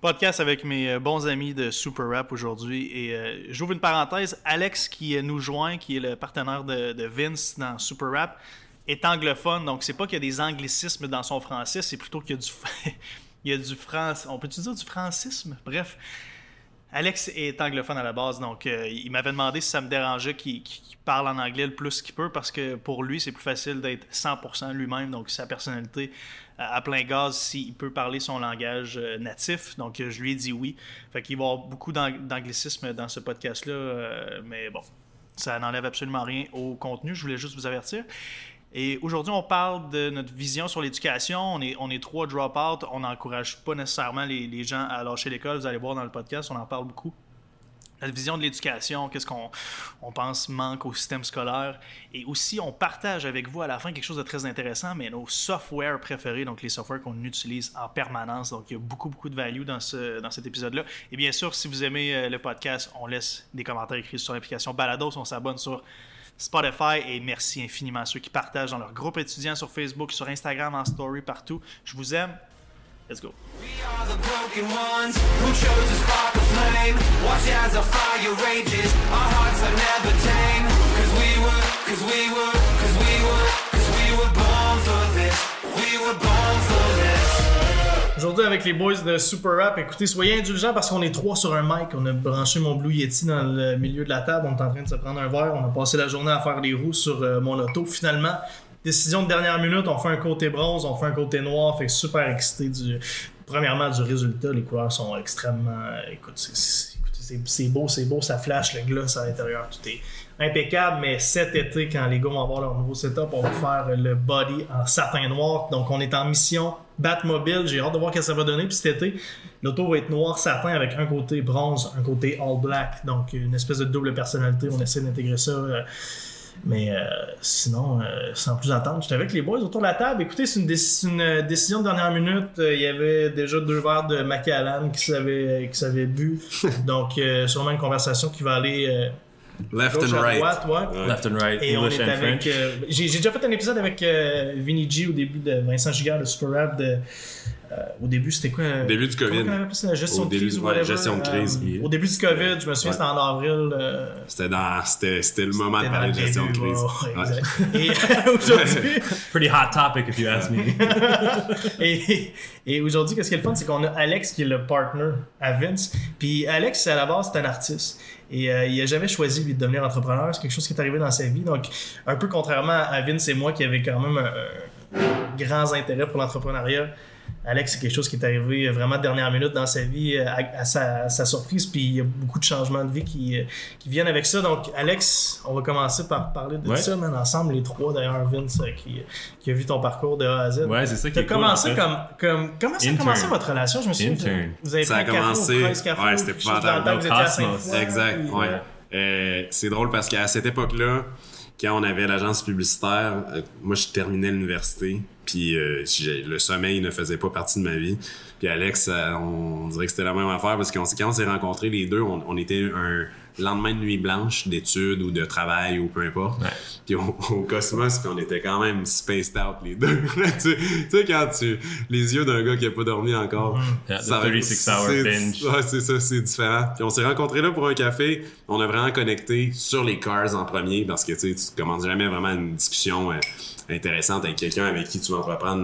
Podcast avec mes euh, bons amis de Super Rap aujourd'hui. Et euh, j'ouvre une parenthèse. Alex qui euh, nous joint, qui est le partenaire de, Vince dans Super Rap, est anglophone. Donc c'est pas qu'il y a des anglicismes dans son français, c'est plutôt qu'il y a du, il du France. On peut-tu dire du francisme? Bref. Alex est anglophone à la base, donc euh, il m'avait demandé si ça me dérangeait qu'il parle en anglais le plus qu'il peut, parce que pour lui, c'est plus facile d'être 100% lui-même, donc sa personnalité euh, à plein gaz s'il peut parler son langage euh, natif. Donc je lui ai dit oui. Fait qu'il va y avoir beaucoup d'ang- d'anglicisme dans ce podcast-là, mais bon, ça n'enlève absolument rien au contenu, je voulais juste vous avertir. Et aujourd'hui, on parle de notre vision sur l'éducation. On est, trois drop-out. On n'encourage pas nécessairement les, les gens à lâcher l'école. Vous allez voir dans le podcast, on en parle beaucoup. Notre vision de l'éducation, qu'est-ce qu'on on pense manque au système scolaire. Et aussi, on partage avec vous à la fin quelque chose de très intéressant, mais nos softwares préférés, donc les softwares qu'on utilise en permanence. Donc, il y a beaucoup, beaucoup de value dans, ce, dans cet épisode-là. Et bien sûr, si vous aimez euh, le podcast, on laisse des commentaires écrits sur l'application Balados. On s'abonne sur Spotify et merci infiniment à ceux qui partagent dans leur groupe étudiant sur Facebook, sur Instagram, en story, partout. Je vous aime. Let's go. Aujourd'hui, avec les boys de Super Rap, écoutez, soyez indulgents parce qu'on est trois sur un mic. On a branché mon Blue Yeti dans le milieu de la table. On est en train de se prendre un verre. On a passé la journée à faire les roues sur euh, mon auto. Finalement, décision de dernière minute. On fait un côté bronze, on fait un côté noir. Fait super excité. Premièrement, du résultat. Les couleurs sont extrêmement. euh, Écoute, c'est- c'est beau, c'est beau, ça flash, le gloss à l'intérieur. Tout est impeccable. Mais cet été, quand les gars vont avoir leur nouveau setup, on va faire le body en satin noir. Donc, on est en mission Batmobile. J'ai hâte de voir ce que ça va donner. Puis cet été, l'auto va être noir satin avec un côté bronze, un côté all black. Donc, une espèce de double personnalité. On essaie d'intégrer ça. euh, mais euh, sinon, euh, sans plus attendre, j'étais avec les boys autour de la table. Écoutez, c'est une, euh, décision de dernière minute. Euh, Il y avait déjà deux verres de Macallan qui s'avaient qui s'avaient bu. Donc, euh, sûrement une conversation qui va aller euh, Left and à right. droite. Ouais. Left and right, Et on English est and avec. French. euh, J'ai j'ai déjà fait un épisode avec euh, Vinny G au début de Vincent Gigard de Super Rap. De, au début, c'était quoi euh, Début du COVID. Ça, la gestion Au de début, crise ou ouais, whatever, gestion de crise. euh, au début du COVID, je me souviens, Ouais. c'était en avril. euh, C'était dans, c'était, c'était le moment de parler de gestion de crise. ouais, exact. Et euh, aujourd'hui, Pretty hot topic if you ask me. et, et aujourd'hui, qu'est-ce qui est le fun, c'est qu'on a Alex qui est le partner à Vince. Puis Alex, à la base, c'est un artiste. Et euh, il a jamais choisi lui de devenir entrepreneur. C'est quelque chose qui est arrivé dans sa vie. Donc, un peu contrairement à Vince et moi qui avait quand même un, un grands intérêts pour l'entrepreneuriat. Alex, c'est quelque chose qui est arrivé vraiment de dernière minute dans sa vie, euh, à, à sa, à sa surprise, puis il y a beaucoup de changements de vie qui, euh, qui viennent avec ça. Donc, Alex, on va commencer par parler de Ouais. ça, man, ensemble, les trois, d'ailleurs, Vince, euh, qui, qui a vu ton parcours de A à Z. Ouais, c'est ça qui est cool, commencé en fait. comme, comme. Comment ça a commencé votre relation? Je me souviens. Intern. Vous avez Ça a café commencé- au Café, ouais, c'était vous. Sainte-Foy, Exact, puis, ouais. Euh, c'est drôle parce qu'à cette époque-là, quand on avait l'agence publicitaire, euh, moi je terminais l'université, puis euh, le sommeil ne faisait pas partie de ma vie. Puis Alex, euh, on, dirait que c'était la même affaire parce qu'on quand on s'est rencontrés les deux, on, on était un lendemain de nuit blanche d'études ou de travail ou peu importe. Ouais. Puis au, au Cosmos, puis on était quand même spaced out les deux. tu, tu sais quand tu les yeux d'un gars qui a pas dormi encore, Yeah, the ça va- 36 hour c'est- binge. Ouais, c'est ça, c'est différent. Puis on s'est rencontrés là pour un café. On a vraiment connecté sur les cars en premier parce que tu sais, tu commences jamais vraiment une discussion euh, intéressante avec quelqu'un avec qui tu vas entreprendre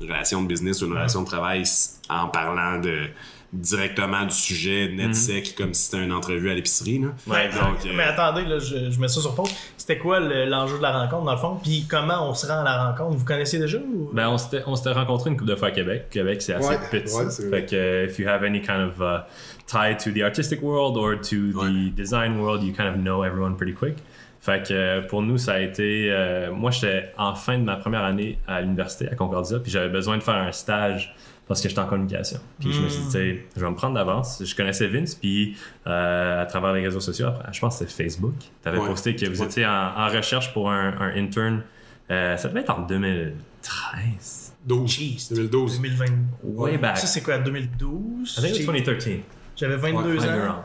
une relation de business ou une relation de travail en parlant de directement du sujet net sec comme si c'était une entrevue à l'épicerie. là. Ouais, Donc, euh, Mais attendez, là, je, je mets ça sur pause. C'était quoi le- l'enjeu de la rencontre, dans le fond? Puis comment on se rend à la rencontre? Vous connaissiez déjà ou... Ben, on s'était, on s'était rencontrés une couple de fois à Québec. Québec, c'est assez Ouais, petit. ouais, fait que, euh, if you have any kind of uh, tie to the artistic world or to the Ouais. design world, you kind of know everyone pretty quick. Fait que euh, pour nous, ça a été. euh, moi, j'étais en fin de ma première année à l'université à Concordia, puis j'avais besoin de faire un stage parce que j'étais en communication. Puis je me suis dit, tu sais, je vais me prendre d'avance. Je connaissais Vince, puis euh, à travers les réseaux sociaux, après, je pense que c'était Facebook. Tu avais Ouais. posté que vous Ouais. étiez en, en recherche pour un, un intern. Euh, ça devait être en 2013. 12, Jeez, 2012. 2020. Way back. Ça, c'est quoi, 2012 I think it J'ai- was 2013. J'avais 22 Might be ans.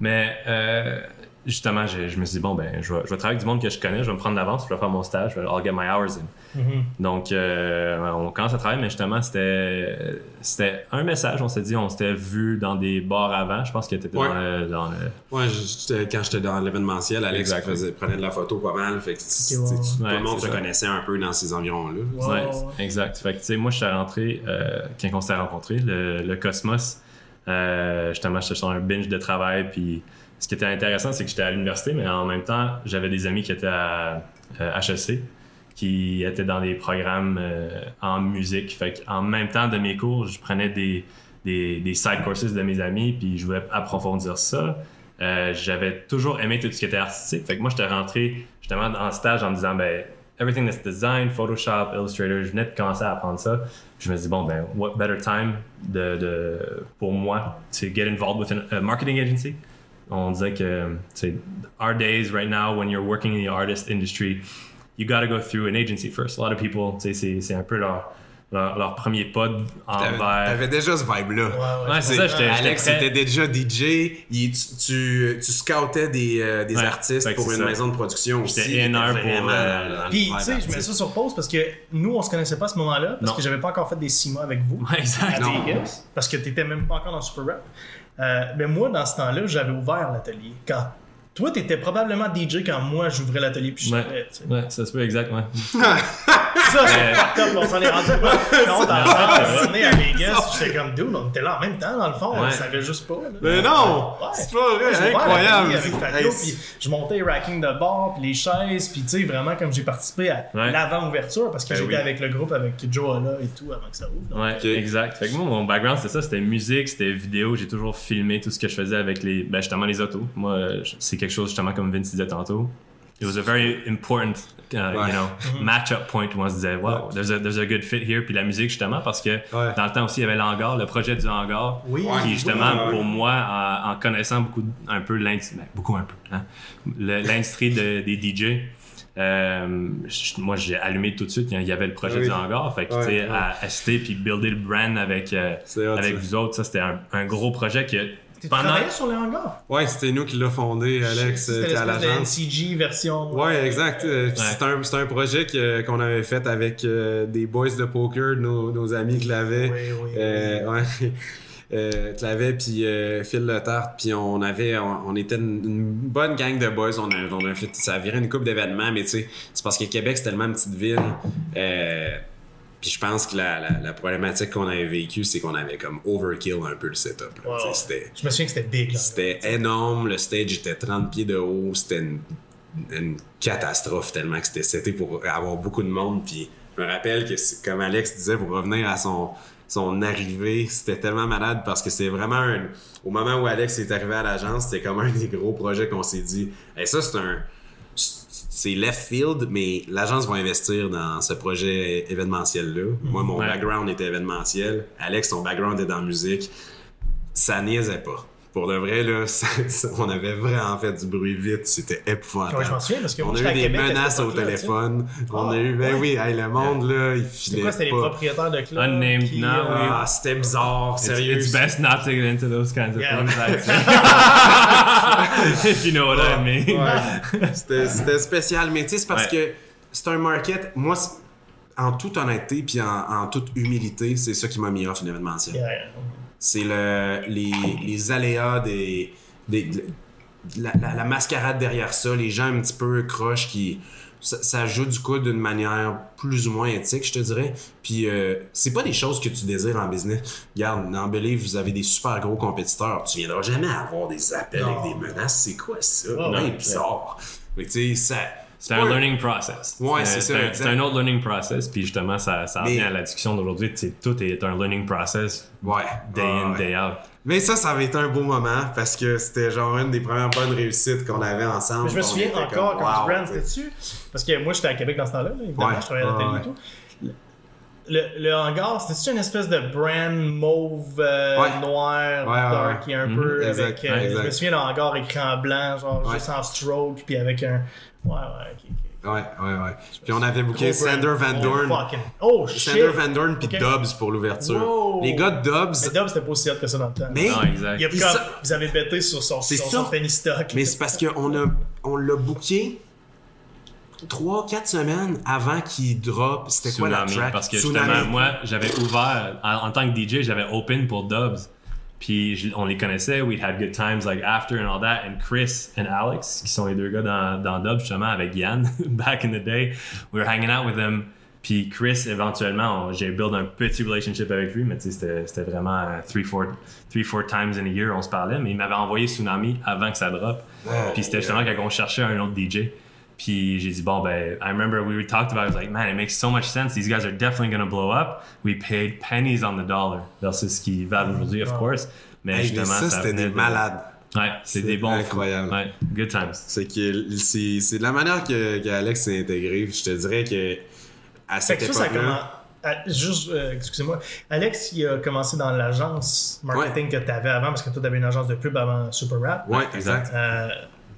Mais euh, justement, je me suis dit, bon, ben, je vais, je vais travailler avec du monde que je connais, je vais me prendre d'avance, je vais faire mon stage, je vais I'll get my hours in. Donc, euh, on commence à travailler, mais justement, c'était c'était un message. On s'est dit, on s'était vu dans des bars avant. Je pense que t'étais Ouais. dans le. Dans le Ouais, j'étais- quand j'étais dans l'événementiel, Alex faisait, prenait de la photo pas mal. Fait que tu- tu- tout Ouais, le monde se ça. connaissait un peu dans ces environs-là. Ouais, ouais. exact. Fait que, tu sais, moi, je suis rentré euh, quand on s'était rencontrés, le, le Cosmos. Euh, justement, j'étais sur un binge de travail. Puis, ce qui était intéressant, c'est que j'étais à l'université, mais en même temps, j'avais des amis qui étaient à euh, HEC, qui étaient dans des programmes euh, en musique. Fait en même temps de mes cours, je prenais des, des, side courses de mes amis, puis je voulais approfondir ça. Euh, j'avais toujours aimé tout ce qui était artistique. Fait que moi, j'étais rentré justement en stage en me disant, ben, everything that's design, Photoshop, Illustrator, je venais de commencer à apprendre ça. Je me dis, bon, ben, what better time de, de, pour moi to get involved with a marketing agency? On disait que, tu sais, our days right now, when you're working in the artist industry, you got to go through an agency first. A lot of people, tu sais, c'est- c'est un peu leur, leur, leur premier pas envers. t'avais déjà ce vibe-là. Ouais, ouais. Ouais, c'est ça, j'étais- Alex très- était déjà DJ, il- tu, tu, tu scoutais des, euh, des Ouais, artistes pour une ça. maison de production aussi. J'étais A&R pour, vraiment euh, Puis, tu sais, je mets ça sur pause parce que nous, on se connaissait pas à ce moment-là, parce Non. que j'avais pas encore fait des six mois avec vous. Ouais, exact. à. Vegas, parce que t'étais même pas encore dans Super Rap. Euh, mais moi, dans ce temps-là, j'avais ouvert l'atelier. Quand toi, t'étais probablement DJ quand moi j'ouvrais l'atelier puis je Ouais. savais. Ouais, ça se peut, exact, ouais. Ça, c'est Euh, fucked up, on s'en est rendu pas compte en est à Vegas, j'étais comme dude, on était là en même temps dans le fond, on Ouais. savait juste pas. là. Mais non! Ouais. C'est pas vrai, ouvert incroyable! Avec Fabio, puis je montais les racking de bord, puis les chaises, puis tu sais, vraiment comme j'ai participé à Ouais. l'avant-ouverture, parce que Ben j'étais oui. avec le groupe, avec Johanna et tout, avant que ça ouvre. donc. Ouais, exact. Fait que moi, mon background, c'était ça. C'était musique, c'était vidéo. J'ai toujours filmé tout ce que je faisais avec les, ben, justement, les autos. Moi, euh, c'est quelque chose, justement, comme Vince disait tantôt. It was a very important, uh, Ouais. you know, match-up point où on se disait, wow, there's, a, there's a good fit here. Puis la musique, justement, parce que Ouais. dans le temps aussi, il y avait l'hangar, le projet du hangar. Oui. Qui, justement, pour moi, en, en connaissant beaucoup, un peu l'industrie, ben, beaucoup un peu, hein, l'industrie de- des DJ, euh, moi, j'ai allumé tout de suite. Il y avait le projet Oui. du hangar. Fait que, Ouais, tu sais, ouais. à assister puis builder le brand avec, euh, avec ça. vous autres, ça, c'était un, un gros projet que pendant. travaillais sur les hangars? Ouais, c'était nous qui l'a fondé, Alex, C'était à l'espèce de l'agence. NCG version. Ouais, exact. Euh, Ouais. C'est un, c'est un projet qu'on avait fait avec euh, des boys de poker, nos, nos amis qui l'avaient. Oui, oui, Euh, ouais. Euh, Clavet puis euh, Phil Le Tarte puis on avait on, on était une, une bonne gang de boys on a, on a fait ça a viré une coupe d'événements mais tu sais c'est parce que Québec c'est tellement une petite ville euh, puis je pense que la, la, la problématique qu'on avait vécue c'est qu'on avait comme overkill un peu le setup là. Je me souviens que c'était big. C'était énorme, le stage était 30 pieds de haut, c'était une, une catastrophe tellement que c'était seté pour avoir beaucoup de monde. Puis je me rappelle que, c'est- comme Alex disait, pour revenir à son, son arrivée, c'était tellement malade parce que c'est vraiment un- Au moment où Alex est arrivé à l'agence, c'était comme un des gros projets qu'on s'est dit. Et ça, c'est un. C'est left field, mais l'agence va investir dans ce projet événementiel-là. Moi, mon Ouais. background était événementiel. Alex, son background est dans la musique ça niaisait pas. Pour de vrai, là, ça- ça- on avait vraiment fait du bruit vite. C'était épouvantable. Ouais, je m'en souviens parce que on moi, a eu des Québec menaces au téléphone. On Ah, a eu, ben ouais. oui, hey, le monde, là, il C'est filait quoi, c'était les propriétaires de clubs? Unnamed qui, now, euh, oui. Ah, c'était bizarre, It's, sérieux. it's best not to get into those kinds of Yeah. things. If you know what I mean. Ouais. C'était spécial, mais tu sais, c'est parce Ouais. que c'est un market. Moi, c'est- en toute honnêteté puis en, en toute humilité, c'est ça qui m'a mis off l'événementiel. yeah. C'est le, les, les aléas des, des- de la, la- la mascarade derrière ça, les gens un petit peu croches qui. Ça, ça joue du coup d'une manière plus ou moins éthique, je te dirais. Puis euh, c'est pas des choses que tu désires en business. Regarde, dans Believe, vous avez des super gros compétiteurs. Tu viendras jamais avoir des appels Non. avec des menaces. C'est quoi ça? Oh, ouais. bizarre. Mais tu sais, ça. C'est un learning process. Ouais, c'est ça. C'est un autre learning process. Puis justement, ça, ça Mais- revient à la discussion d'aujourd'hui. tu sais, Tout est un learning process Ouais. day in, ouais. day out. Mais ça, ça avait été un beau moment parce que c'était genre une des premières bonnes réussites qu'on avait ensemble. Mais je me souviens encore comme, quand wow, tu brand, sais. c'était-tu? Parce que moi, j'étais à Québec dans ce temps-là, là, évidemment, Ouais. je travaillais à l'atelier Ouais, et tout. Le, le hangar, c'était-tu une espèce de brand mauve, euh, Ouais. noir, Ouais, ouais, dark, ouais. et un Mhm, peu exact, avec. euh, exact. Je me souviens, le hangar écrit en blanc, genre Ouais. juste en stroke, puis avec un. Ouais, ouais, ok, ok. Ouais, ouais, ouais. Puis on avait booké. Sander Van Oh, Dorn. fucking- Oh, shit! Sander Van Dorn puis Ok. Dobbs pour l'ouverture. Wow. Les gars de Dobbs, Mais Dub, c'était pas aussi hot que ça dans le temps. mais, Non, exact. Il y a il comme, sa- vous avez bêté sur son, sur son penny stock. mais c'est parce qu'on a, on l'a booké 3-4 semaines avant qu'il drop. C'était quoi la track? Parce que Tsunami. justement, moi, j'avais ouvert, en, en tant que DJ, j'avais open pour Dubs. Puis je- on les connaissait, we had good times like after and all that. And Chris and Alex, qui sont les deux gars dans, dans Dubs, justement, avec Yann, back in the day, we were hanging out with them. Puis Chris, éventuellement, j'ai build un petit relationship avec lui, mais tu sais, c'était vraiment euh, three four, three, four times in a year, on se parlait. Mais il m'avait envoyé Tsunami avant que ça drop. Puis c'était justement quand on cherchait un autre DJ. Puis j'ai dit, bon, ben, I remember we talked about it. I was like, man, it makes so much sense. These guys are definitely going to blow up. We paid pennies on the dollar versus ce qu'ils valent aujourd'hui, of course. Mais Hey, mais justement, ça, c'était des de- malades. Ouais, c'est des bons. incroyable. Ouais, good times. C'est que c'est c'est de la manière que, que Alex s'est intégré. Je te dirais que à cette époque-là, Juste, euh, excusez-moi. Alex, il a commencé dans l'agence marketing que tu avais avant, parce que toi, tu avais une agence de pub avant Super Rap. ouais, exact. Euh,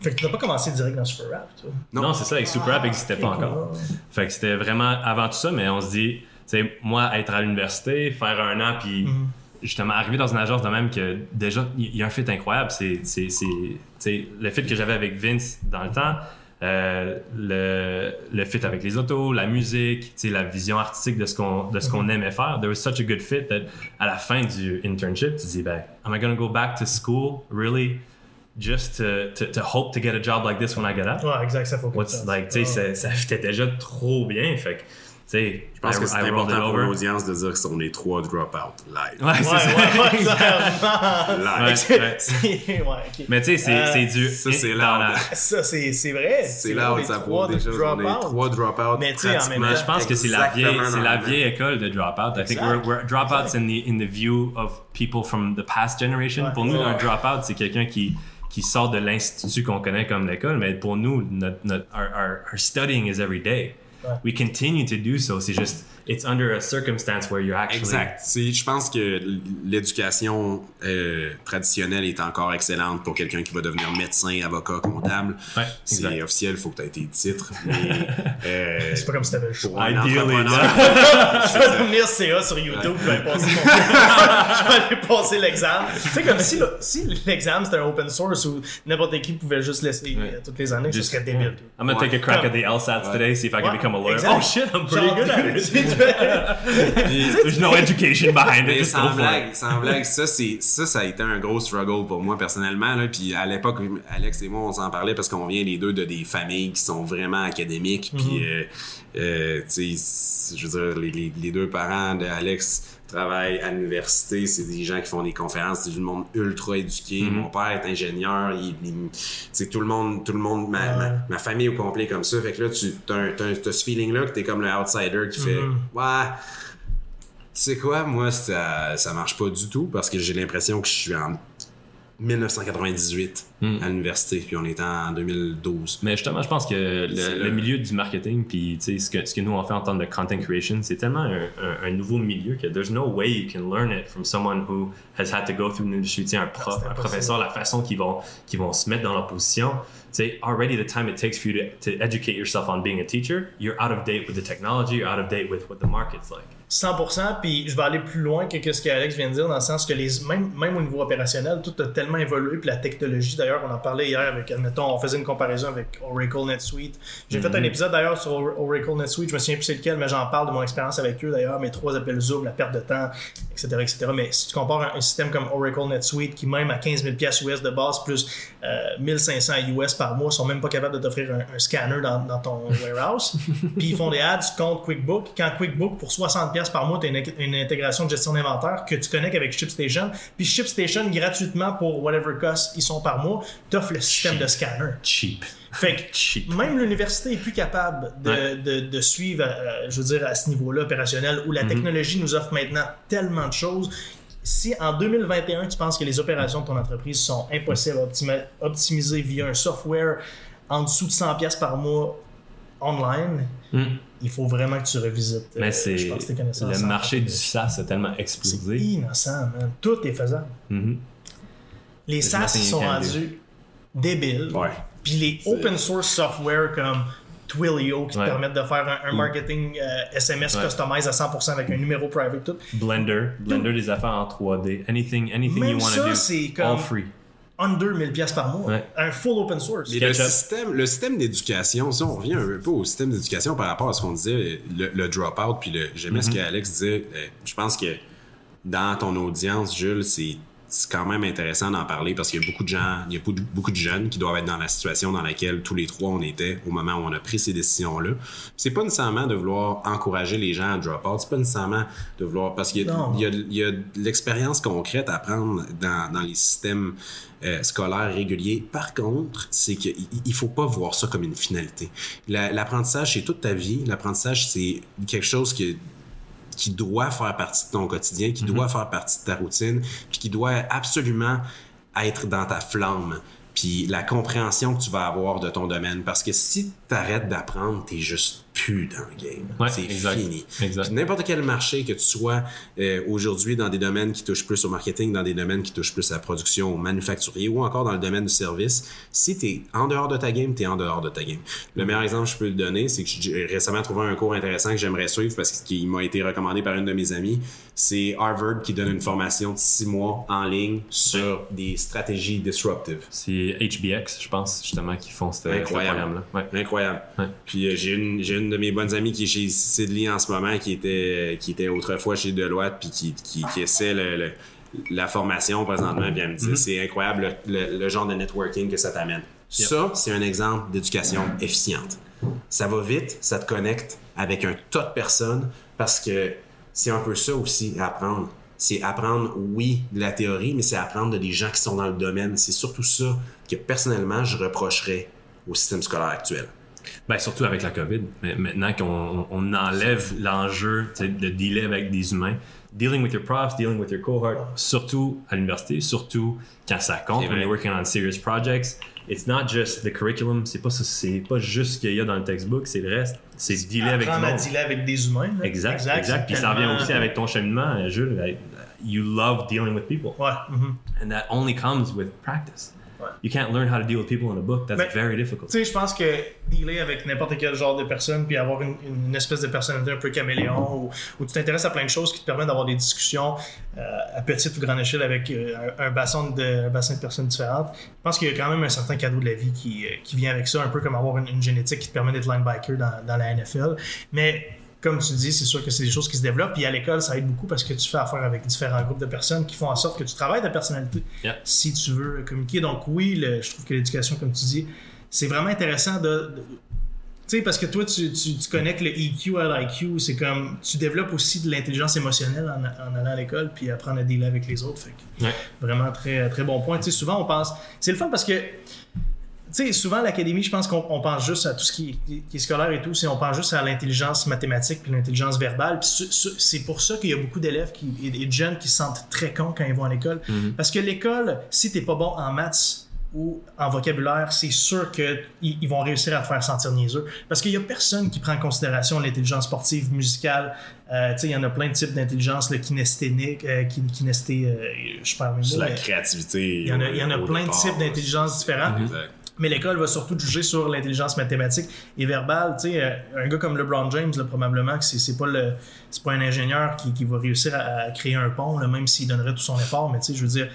fait que tu n'as pas commencé direct dans Super Rap, toi. Non, c'est ça, avec Super Rap n'existait pas encore. cool. Fait que c'était vraiment avant tout ça, mais on se dit, tu sais, moi, être à l'université, faire un an, puis Mhm. justement arriver dans une agence de même que déjà, il y a un fit incroyable. C'est, c'est, c'est, tu sais, le fit que j'avais avec Vince dans le temps, euh, le, le fit avec les autos, la musique, tu sais, la vision artistique de ce qu'on, de ce qu'on aimait faire. There was such a good fit that à la fin du internship, tu te dis, ben, am I gonna go back to school, really? Just to, to, to hope to get a job like this when I get out? Ouais, exact, ça faut What's like, tu sais, ça, ça fitait déjà trop bien. Fait que, tu sais, Je pense I- que c'est important pour over. l'audience de dire que sont les trois drop-out live. Ouais, c'est Ouais, ça. ouais, ouais, clairement. Live. Ouais. Ouais, ok. Mais tu sais, c'est, Euh, c'est du. ça, c'est loud. la- Ça, c'est c'est vrai. C'est là où les ça prouve déjà on est trois drop-out. Mais tu sais, en même temps, Je pense que c'est la vieille, c'est la le vieille école de dropout. I think we're, we're dropouts in the in the view of people from the past generation. Pour nous, un dropout, c'est quelqu'un qui qui sort de l'institut qu'on connaît comme l'école, mais pour nous, notre, notre, our, our, our studying is every day. Ouais. We continue to do so. C'est juste, it's under a circumstance where you're actually. Exact. C'est- Je pense que l'éducation euh, traditionnelle est encore excellente pour quelqu'un qui va devenir médecin, avocat, comptable. Ouais, c'est officiel, il faut que tu aies tes titres. Euh, C'est pas comme si t'avais le choix. Je vais devenir CA sur YouTube, je vais aller passer mon- je vais aller passer l'examen. Tu sais, comme si, le- si l'examen c'était un open source où n'importe qui pouvait juste laisser Ouais. euh, toutes les années, Just- ce serait débile. I'm gonna Ouais. take a crack at the LSATs today, see if I can Ouais, become a lawyer. exact. Oh shit, I'm pretty Genre, good at it. There's no education behind it. Sans blague, sans blague, ça, c'est, ça, ça a été un gros struggle pour moi personnellement. Là. Puis à l'époque, Alex et moi, on s'en parlait parce qu'on vient les deux de des familles qui sont vraiment académiques. Puis, euh, euh, tu sais, je veux dire, les, les, les deux parents d'Alex travaillent à l'université. C'est des gens qui font des conférences. C'est du monde ultra éduqué. Mon père est ingénieur. Il, il- tout le monde, tout le monde, ma, ma, ma famille au complet comme ça. Fait que là, tu as, ce feeling-là que t'es comme le outsider qui fait, ouais. Tu sais quoi, moi, ça, ça marche pas du tout parce que j'ai l'impression que je suis en 1998 à l'université, puis on est en 2012. Mais justement, je pense que le, le- le milieu du marketing, puis tu sais, ce que, ce que nous on fait en termes de content creation, c'est tellement un, un- un nouveau milieu que there's no way you can learn it from someone who has had to go through an industry. Un prof, un professeur, la façon qu'ils vont, qu'ils vont se mettre dans leur position. Tu sais, already the time it takes for you to, to educate yourself on being a teacher, you're out of date with the technology, you're out of date with what the market's like. 100%, puis je vais aller plus loin que ce qu'Alex vient de dire, dans le sens que les, même, même au niveau opérationnel, tout a tellement évolué, puis la technologie, d'ailleurs, on en parlait hier avec, admettons, on faisait une comparaison avec Oracle NetSuite. J'ai fait un épisode d'ailleurs sur Or- Oracle NetSuite, je me souviens plus c'est lequel, mais j'en parle de mon expérience avec eux d'ailleurs, mes trois appels Zoom, la perte de temps, etc. etc. Mais si tu compares un, un système comme Oracle NetSuite, qui même à 15 000 pièces US de base, plus euh, 1500 US par mois, sont même pas capables de t'offrir un, un scanner dans, dans ton warehouse, puis ils font des ads contre QuickBook. Quand QuickBook, pour 60 pièces par mois, tu as une, une intégration de gestion d'inventaire que tu connectes avec ShipStation, puis ShipStation, gratuitement, pour whatever cost ils sont par mois, t'offre le système de scanner. Cheap. Fait que Cheap. même l'université est plus capable de, Ouais. de, de suivre, euh, je veux dire, à ce niveau-là opérationnel, où la technologie nous offre maintenant tellement de choses. Si en 2021, tu penses que les opérations de ton entreprise sont impossibles à optimiser via un software en dessous de 100$ piastres par mois online, Mm. il faut vraiment que tu revisites. euh, Mais c'est je pense, tes connaissances le marché du. SaaS a tellement C'est explosé. innocent, man. Tout est faisable. Mhm. Les SaaS sont rendus débiles. Ouais. Puis les open source software comme Twilio qui Ouais. te permettent de faire un, un marketing euh, SMS Ouais. customisé à 100% avec un numéro private tout. Blender, Blender des affaires en 3D, anything, anything Même you want ça, to do, c'est comme- all free. Under 1000 pièces par mois. Ouais. Un full open source. Mais le système, le système d'éducation, si on revient un peu au système d'éducation par rapport à ce qu'on disait, le, le drop-out, puis le, j'aimais ce qu'Alex disait, euh, je pense que dans ton audience, Jules, c'est c'est quand même intéressant d'en parler parce qu'il y a beaucoup de gens, il y a beaucoup- de jeunes qui doivent être dans la situation dans laquelle tous les trois on était au moment où on a pris ces décisions-là. C'est pas nécessairement de vouloir encourager les gens à drop out, c'est pas nécessairement de vouloir parce qu'il y a, de l'expérience concrète à prendre dans, dans les systèmes euh, scolaires réguliers. Par contre, c'est qu'il il faut pas voir ça comme une finalité. La- L'apprentissage, c'est toute ta vie. L'apprentissage, c'est quelque chose que qui doit faire partie de ton quotidien, qui doit faire partie de ta routine, puis qui doit absolument être dans ta flamme, puis la compréhension que tu vas avoir de ton domaine. Parce que si tu arrêtes d'apprendre, t'es juste plus dans le game. Ouais, c'est fini. N'importe quel marché que tu sois euh, aujourd'hui dans des domaines qui touchent plus au marketing, dans des domaines qui touchent plus à la production, au manufacturier ou encore dans le domaine du service, si tu es en dehors de ta game, tu es en dehors de ta game. Le meilleur exemple que je peux le donner, c'est que j'ai récemment trouvé un cours intéressant que j'aimerais suivre parce qu'il m'a été recommandé par une de mes amies. C'est Harvard qui donne une formation de six mois en ligne sur des stratégies disruptives. C'est HBX, je pense, justement, qui font ce, programme-là. Ouais. Incroyable. Ouais. Puis euh, j'ai une, j'ai une de mes bonnes amies qui est chez Sidley en ce moment, qui était, qui était autrefois chez Deloitte, puis qui, qui, qui essaie le- le- la formation présentement, puis elle me dit c'est incroyable le, le- le genre de networking que ça t'amène. Ça, c'est un exemple d'éducation efficiente. Ça va vite, ça te connecte avec un tas de personnes parce que c'est un peu ça aussi, apprendre. C'est apprendre, oui, de la théorie, mais c'est apprendre de des gens qui sont dans le domaine. C'est surtout ça que personnellement, je reprocherais au système scolaire actuel. Ben, surtout avec la COVID. Mais maintenant qu'on on enlève l'enjeu de dealer avec des humains, dealing with your profs, dealing with your cohort, surtout à l'université, surtout quand ça compte, when you're working on serious projects, it's not just the curriculum, c'est pas, c'est pas juste ce qu'il y a dans le textbook, c'est le reste. C'est dealer avec à monde. dealer avec des humains. là. Exact, exact. c'est Puis ça revient aussi avec ton cheminement, euh, Jules. like, You love dealing with people. Ouais. mhm. And that only comes with practice. Ouais. You can't learn how to deal with people in a book. That's Mais- very difficult. Tu sais, je pense que dealer avec n'importe quel genre de personne, puis avoir une, une espèce de personnalité un peu caméléon, où, où tu t'intéresses à plein de choses qui te permettent d'avoir des discussions euh, à petite ou grande échelle avec euh, un, un bassin de, un bassin de personnes différentes. Je pense qu'il y a quand même un certain cadeau de la vie qui, euh, qui vient avec ça, un peu comme avoir une, une génétique qui te permet d'être linebacker dans, dans la NFL. Mais comme tu dis, c'est sûr que c'est des choses qui se développent. Puis à l'école, ça aide beaucoup parce que tu fais affaire avec différents groupes de personnes qui font en sorte que tu travailles ta personnalité Yeah. si tu veux communiquer. Donc oui, le- je trouve que l'éducation, comme tu dis, c'est vraiment intéressant de... de- tu sais, parce que toi, tu, tu, tu connectes le EQ à l'IQ, c'est comme, tu développes aussi de l'intelligence émotionnelle en, en allant à l'école, puis apprendre à dealer avec les autres. Fait que Ouais. vraiment très, très bon point. Tu sais, souvent, on pense, c'est le fun parce que, sais, souvent, l'académie, je pense qu'on on pense juste à tout ce qui est, qui est scolaire et tout, on pense juste à l'intelligence mathématique puis l'intelligence verbale. C'est pour ça qu'il y a beaucoup d'élèves et et de jeunes qui se sentent très cons quand ils vont à l'école. Parce que l'école, si t'es pas bon en maths ou en vocabulaire, c'est sûr qu'ils ils vont réussir à te faire sentir niaiseux. Parce qu'il y a personne qui prend en considération l'intelligence sportive, musicale. Euh, tu sais, il y en a plein de types d'intelligence, le kinesthénique, euh, kin- kinesté, euh, je parle même la créativité. il y en a, y en a plein de types d'intelligence différentes. Exact. Mais l'école va surtout juger sur l'intelligence mathématique et verbale. Tu euh, un gars comme LeBron James, probablement que c'est pas le pas un ingénieur qui, qui va réussir à, créer un pont, même s'il donnerait tout son effort. Mais tu je veux dire,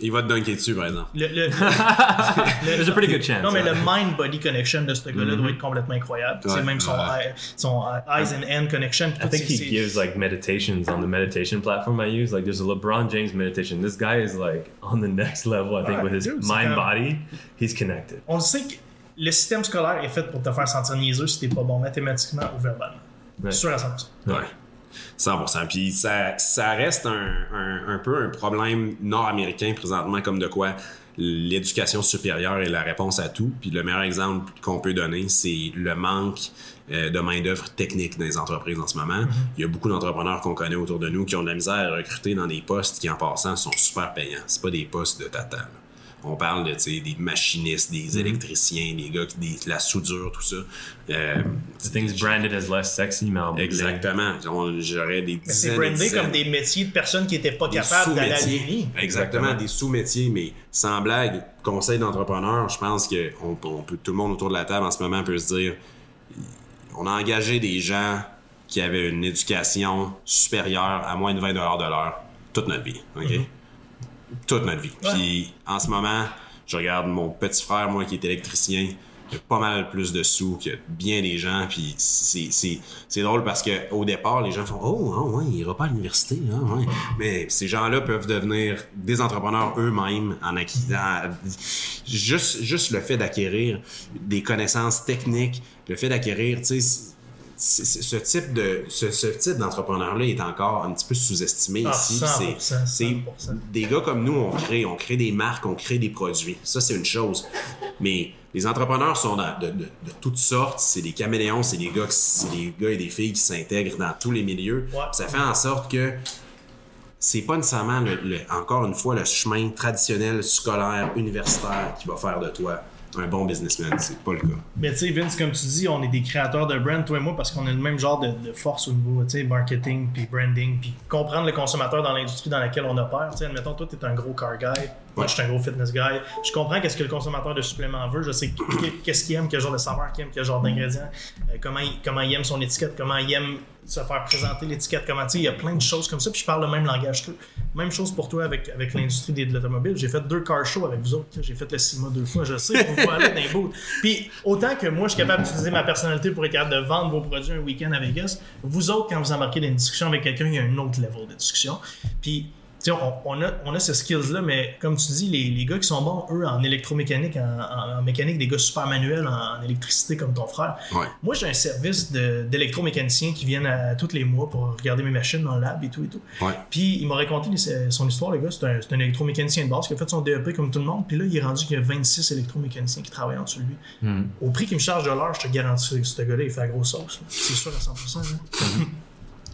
Il va te dunker dessus, par exemple. le, le- There's a pretty good chance. non mais hein. le mind-body connection de ce gars-là doit être complètement incroyable. Ouais, même son, ouais. eye- son eyes and hand connection. I think he gives like meditations on the meditation platform I use. Like there's a LeBron James meditation. This guy is like on the next level, I think, Ouais, with his dude, c'est mind comme- body. He's connected. On le sait que le système scolaire est fait pour te faire sentir niaiseux si t'es pas bon mathématiquement ou verbalement. Ouais. Sûr à 100%. Ouais. 100%. Puis ça, ça reste un, un, un peu un problème nord-américain présentement, comme de quoi l'éducation supérieure est la réponse à tout. Puis le meilleur exemple qu'on peut donner, c'est le manque euh, de main-d'œuvre technique dans les entreprises en ce moment. Il y a beaucoup d'entrepreneurs qu'on connaît autour de nous qui ont de la misère à recruter dans des postes qui, en passant, sont super payants. C'est pas des postes de tata. là. On parle de des machinistes, des électriciens, des gars qui des, la soudure, tout ça. Euh, The thing's branded as less sexy, mais en bout de ligne, Exactement. On- J'aurais des Mais c'est brandé comme des métiers de personnes qui étaient pas des capables d'aller à. Exactement, Exactement. des sous-métiers, mais sans blague, conseil d'entrepreneur, je pense que on, on peut, tout le monde autour de la table en ce moment peut se dire on a engagé des gens qui avaient une éducation supérieure à moins de 20 de l'heure toute notre vie. OK? Toute notre vie. Puis en ce moment, je regarde mon petit frère, moi, qui est électricien, qui a pas mal plus de sous que bien des gens. Puis c'est, c'est, c'est drôle parce que au départ, les gens font Oh, ah ouais, il ira pas à l'université. Hein, ouais. Mais ces gens-là peuvent devenir des entrepreneurs eux-mêmes en acquittant. Juste, juste le fait d'acquérir des connaissances techniques, le fait d'acquérir, tu sais, c'est- c'est- ce type de ce, ce type d'entrepreneur là est encore un petit peu sous-estimé Ah, ici 100%, c'est c'est 100%. des gars comme nous on crée on crée des marques on crée des produits. Ça c'est une chose. Mais les entrepreneurs sont de, de- de toutes sortes. C'est des caméléons c'est des gars c'est des gars et des filles qui s'intègrent dans tous les milieux. Ouais. ça fait en sorte que c'est pas nécessairement le, le- encore une fois le chemin traditionnel scolaire universitaire qui va faire de toi un bon businessman c'est pas le cas Mais tu sais, Vince, comme tu dis, on est des créateurs de brand, toi et moi, parce qu'on a le même genre de, force au niveau marketing, puis branding, puis comprendre le consommateur dans l'industrie dans laquelle on opère. Sais, admettons, toi, tu es un gros car guy, moi, je suis un gros fitness guy. Je comprends qu'est-ce que le consommateur de suppléments veut. Je sais qu- qu'est-ce qu'il aime, quel genre de saveur qu'il aime, quel genre d'ingrédients, euh, comment, il, comment il aime son étiquette, comment il aime se faire présenter l'étiquette, comment, il y a plein de choses comme ça, puis je parle le même langage qu'eux. Même chose pour toi avec, avec l'industrie de l'automobile. J'ai fait deux car shows avec vous autres. J'ai fait le CIMA deux fois, je sais, vous aller dans les booths. Puis autant que moi, je suis capable d'utiliser ma personnalité pour être capable de vendre vos produits un week-end à Vegas, vous autres, quand vous embarquez dans une discussion avec quelqu'un, il y a un autre level de discussion. Puis on, on a, on a ce skills-là, mais comme tu dis, les, les gars qui sont bons, eux, en électromécanique, en, en- en mécanique, des gars super manuels, en, en électricité comme ton frère. Ouais. Moi, j'ai un service d'électromécaniciens qui viennent à, tous les mois pour regarder mes machines dans le lab et tout et tout. ouais Puis il m'a raconté les- son histoire, le gars. C'est un, c'est un électromécanicien de base qui a fait son DEP comme tout le monde. Puis là, il est rendu qu'il y a 26 électromécaniciens qui travaillent en dessous de lui. Hmm. Au prix qu'il me charge de l'heure, je te garantis que ce gars-là, il fait la grosse sauce. C'est sûr à 100%. là.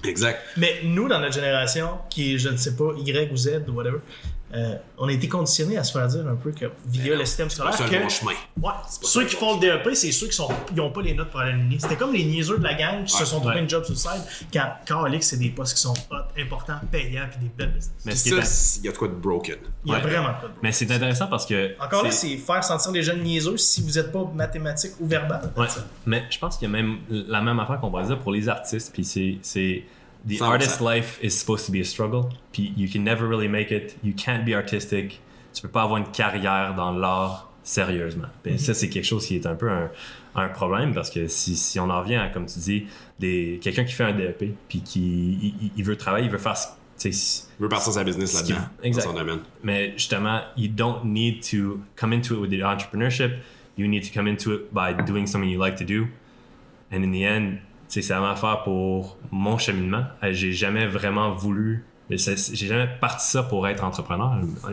Exact. Mais nous, dans notre génération, qui je ne sais pas, Y ou Z ou whatever, euh, on a été conditionnés à se faire dire un peu que via le système scolaire c'est un bon que chemin Ouais, ceux qui font le DEP, c'est ceux qui n'ont pas les notes pour aller à l'uni. C'était comme les niaiseux de la gang qui se sont trouvés ouais. un job sur le side. Quand Carlix, c'est des postes qui sont hot, importants, payants, puis des belles business. Mais ça, il y a de quoi de broken. Il y a Ouais. vraiment pas de Mais c'est intéressant parce que. Encore là, c'est faire sentir les jeunes niaiseux si vous n'êtes pas mathématique ou verbal. Ouais. Mais je pense qu'il y a même la même affaire qu'on pourrait dire pour les artistes. Puis c'est. The 100%. artist life is supposed to be a struggle. Puis you can never really make it. You can't be artistic. Tu peux pas avoir une carrière dans l'art sérieusement. Puis ça, c'est quelque chose qui est un peu un, un problème parce que si, si on en revient à, comme tu dis, des, quelqu'un qui fait un DEP puis qui il, veut travailler, il veut faire. Il veut partir sa business là-dedans, dans exact. son domaine. mais justement, you don't need to come into it with the entrepreneurship. You need to come into it by doing something you like to do. And in the end, c'est la même affaire pour mon cheminement. Euh, J'ai jamais vraiment voulu. J'ai jamais parti ça pour être entrepreneur.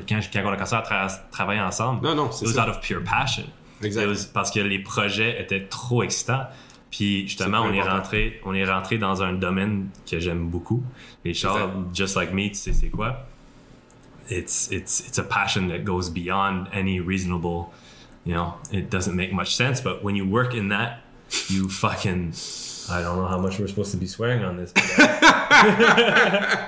Quand, quand on a commencé à tra- travailler ensemble, Non, non, it c'est was ça. out of pure passion. Exact. Parce que les projets étaient trop excitants. Puis justement, on est rentré, on est rentré dans un domaine que j'aime beaucoup. Et Charles, Exact. just like me, tu sais c'est quoi? It's it's it's a passion that goes beyond any reasonable. You know, it doesn't make much sense. But when you work in that, you fucking. I don't know how much we're supposed to be swearing on this. But,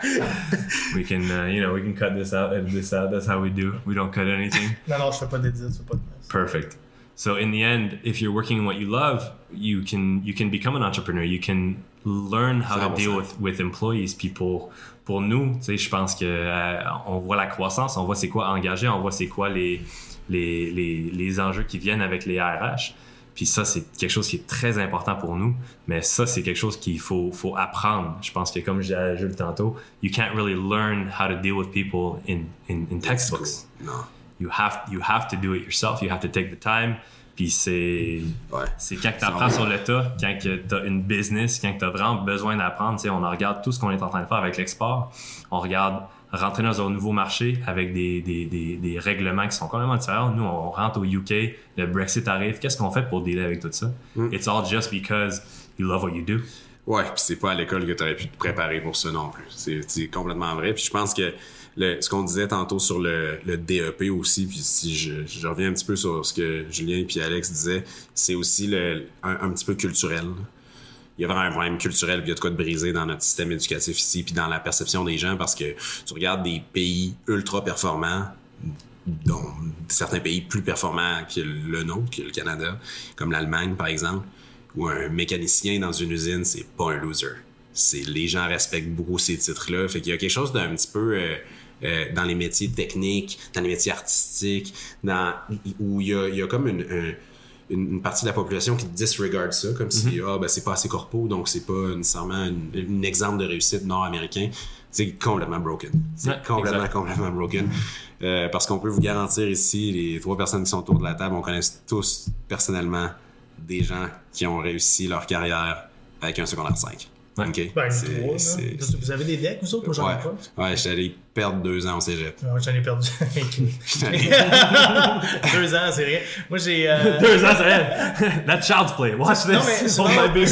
we can, uh, you know, we can cut this out, edit this out. That's how we do. We don't cut anything. Non, non, je fais pas d'édit, tu fais pas de mess. Perfect. So in the end, if you're working in what you love, you can you can become an entrepreneur. You can learn how to deal with with employees. Puis pour pour nous, tu sais, je pense que euh, on voit la croissance, on voit c'est quoi engager, on voit c'est quoi les les, les les enjeux qui viennent avec les RH. Puis ça, c'est quelque chose qui est très important pour nous. Mais ça, c'est quelque chose qu'il faut, faut apprendre. Je pense que comme j'ai à Jules tantôt, you can't really learn how to deal with people in, in, in textbooks Non. you have you have to do it yourself. You have to take the time. Puis c'est Ouais. c'est quand tu apprends sur le tas, quand tu as une business, quand tu as vraiment besoin d'apprendre. On regarde tout ce qu'on est en train de faire avec l'export. On regarde rentrer dans un nouveau marché avec des, des, des, des règlements qui sont complètement différents. Nous, on rentre au UK, le Brexit arrive. Qu'est-ce qu'on fait pour dealer avec tout ça? It's all just because you love what you do. Ouais, puis c'est pas à l'école que tu aurais pu te préparer pour ça non plus. C'est complètement vrai. Puis je pense que le, ce qu'on disait tantôt sur le, le DEP aussi, puis si je, je reviens un petit peu sur ce que Julien et Alex disaient, c'est aussi le, un, un petit peu culturel. Il y a vraiment un problème culturel, puis il y a de quoi de briser dans notre système éducatif ici, puis dans la perception des gens, parce que tu regardes des pays ultra performants, dont certains pays plus performants que le nôtre, que le Canada, comme l'Allemagne par exemple, ou un mécanicien dans une usine, c'est pas un loser. C'est les gens respectent beaucoup ces titres-là. Fait qu'il y a quelque chose d'un petit peu euh, euh, dans les métiers techniques, dans les métiers artistiques, dans où il y a, il y a comme une, un- une, une partie de la population qui disregarde ça, comme si ah ben c'est pas assez corpo, donc c'est pas nécessairement un exemple de réussite nord-américain. C'est complètement broken. C'est Ouais, complètement, exact. complètement broken. Euh, parce qu'on peut vous garantir ici, les trois personnes qui sont autour de la table, on connaît tous personnellement des gens qui ont réussi leur carrière avec un secondaire 5. Ouais. OK? Ben, là. Vous- avez des decks, vous autres? Moi, j'en ai pas. Ouais, ouais j'étais allé perdre deux ans au cégep. Ouais, J'en ai perdu. J'étais allé- Deux ans, c'est rien. Moi, j'ai. euh, Deux ans, c'est rien. That's child's play. Watch Non, mais this. c'est Hold vraiment- my beer.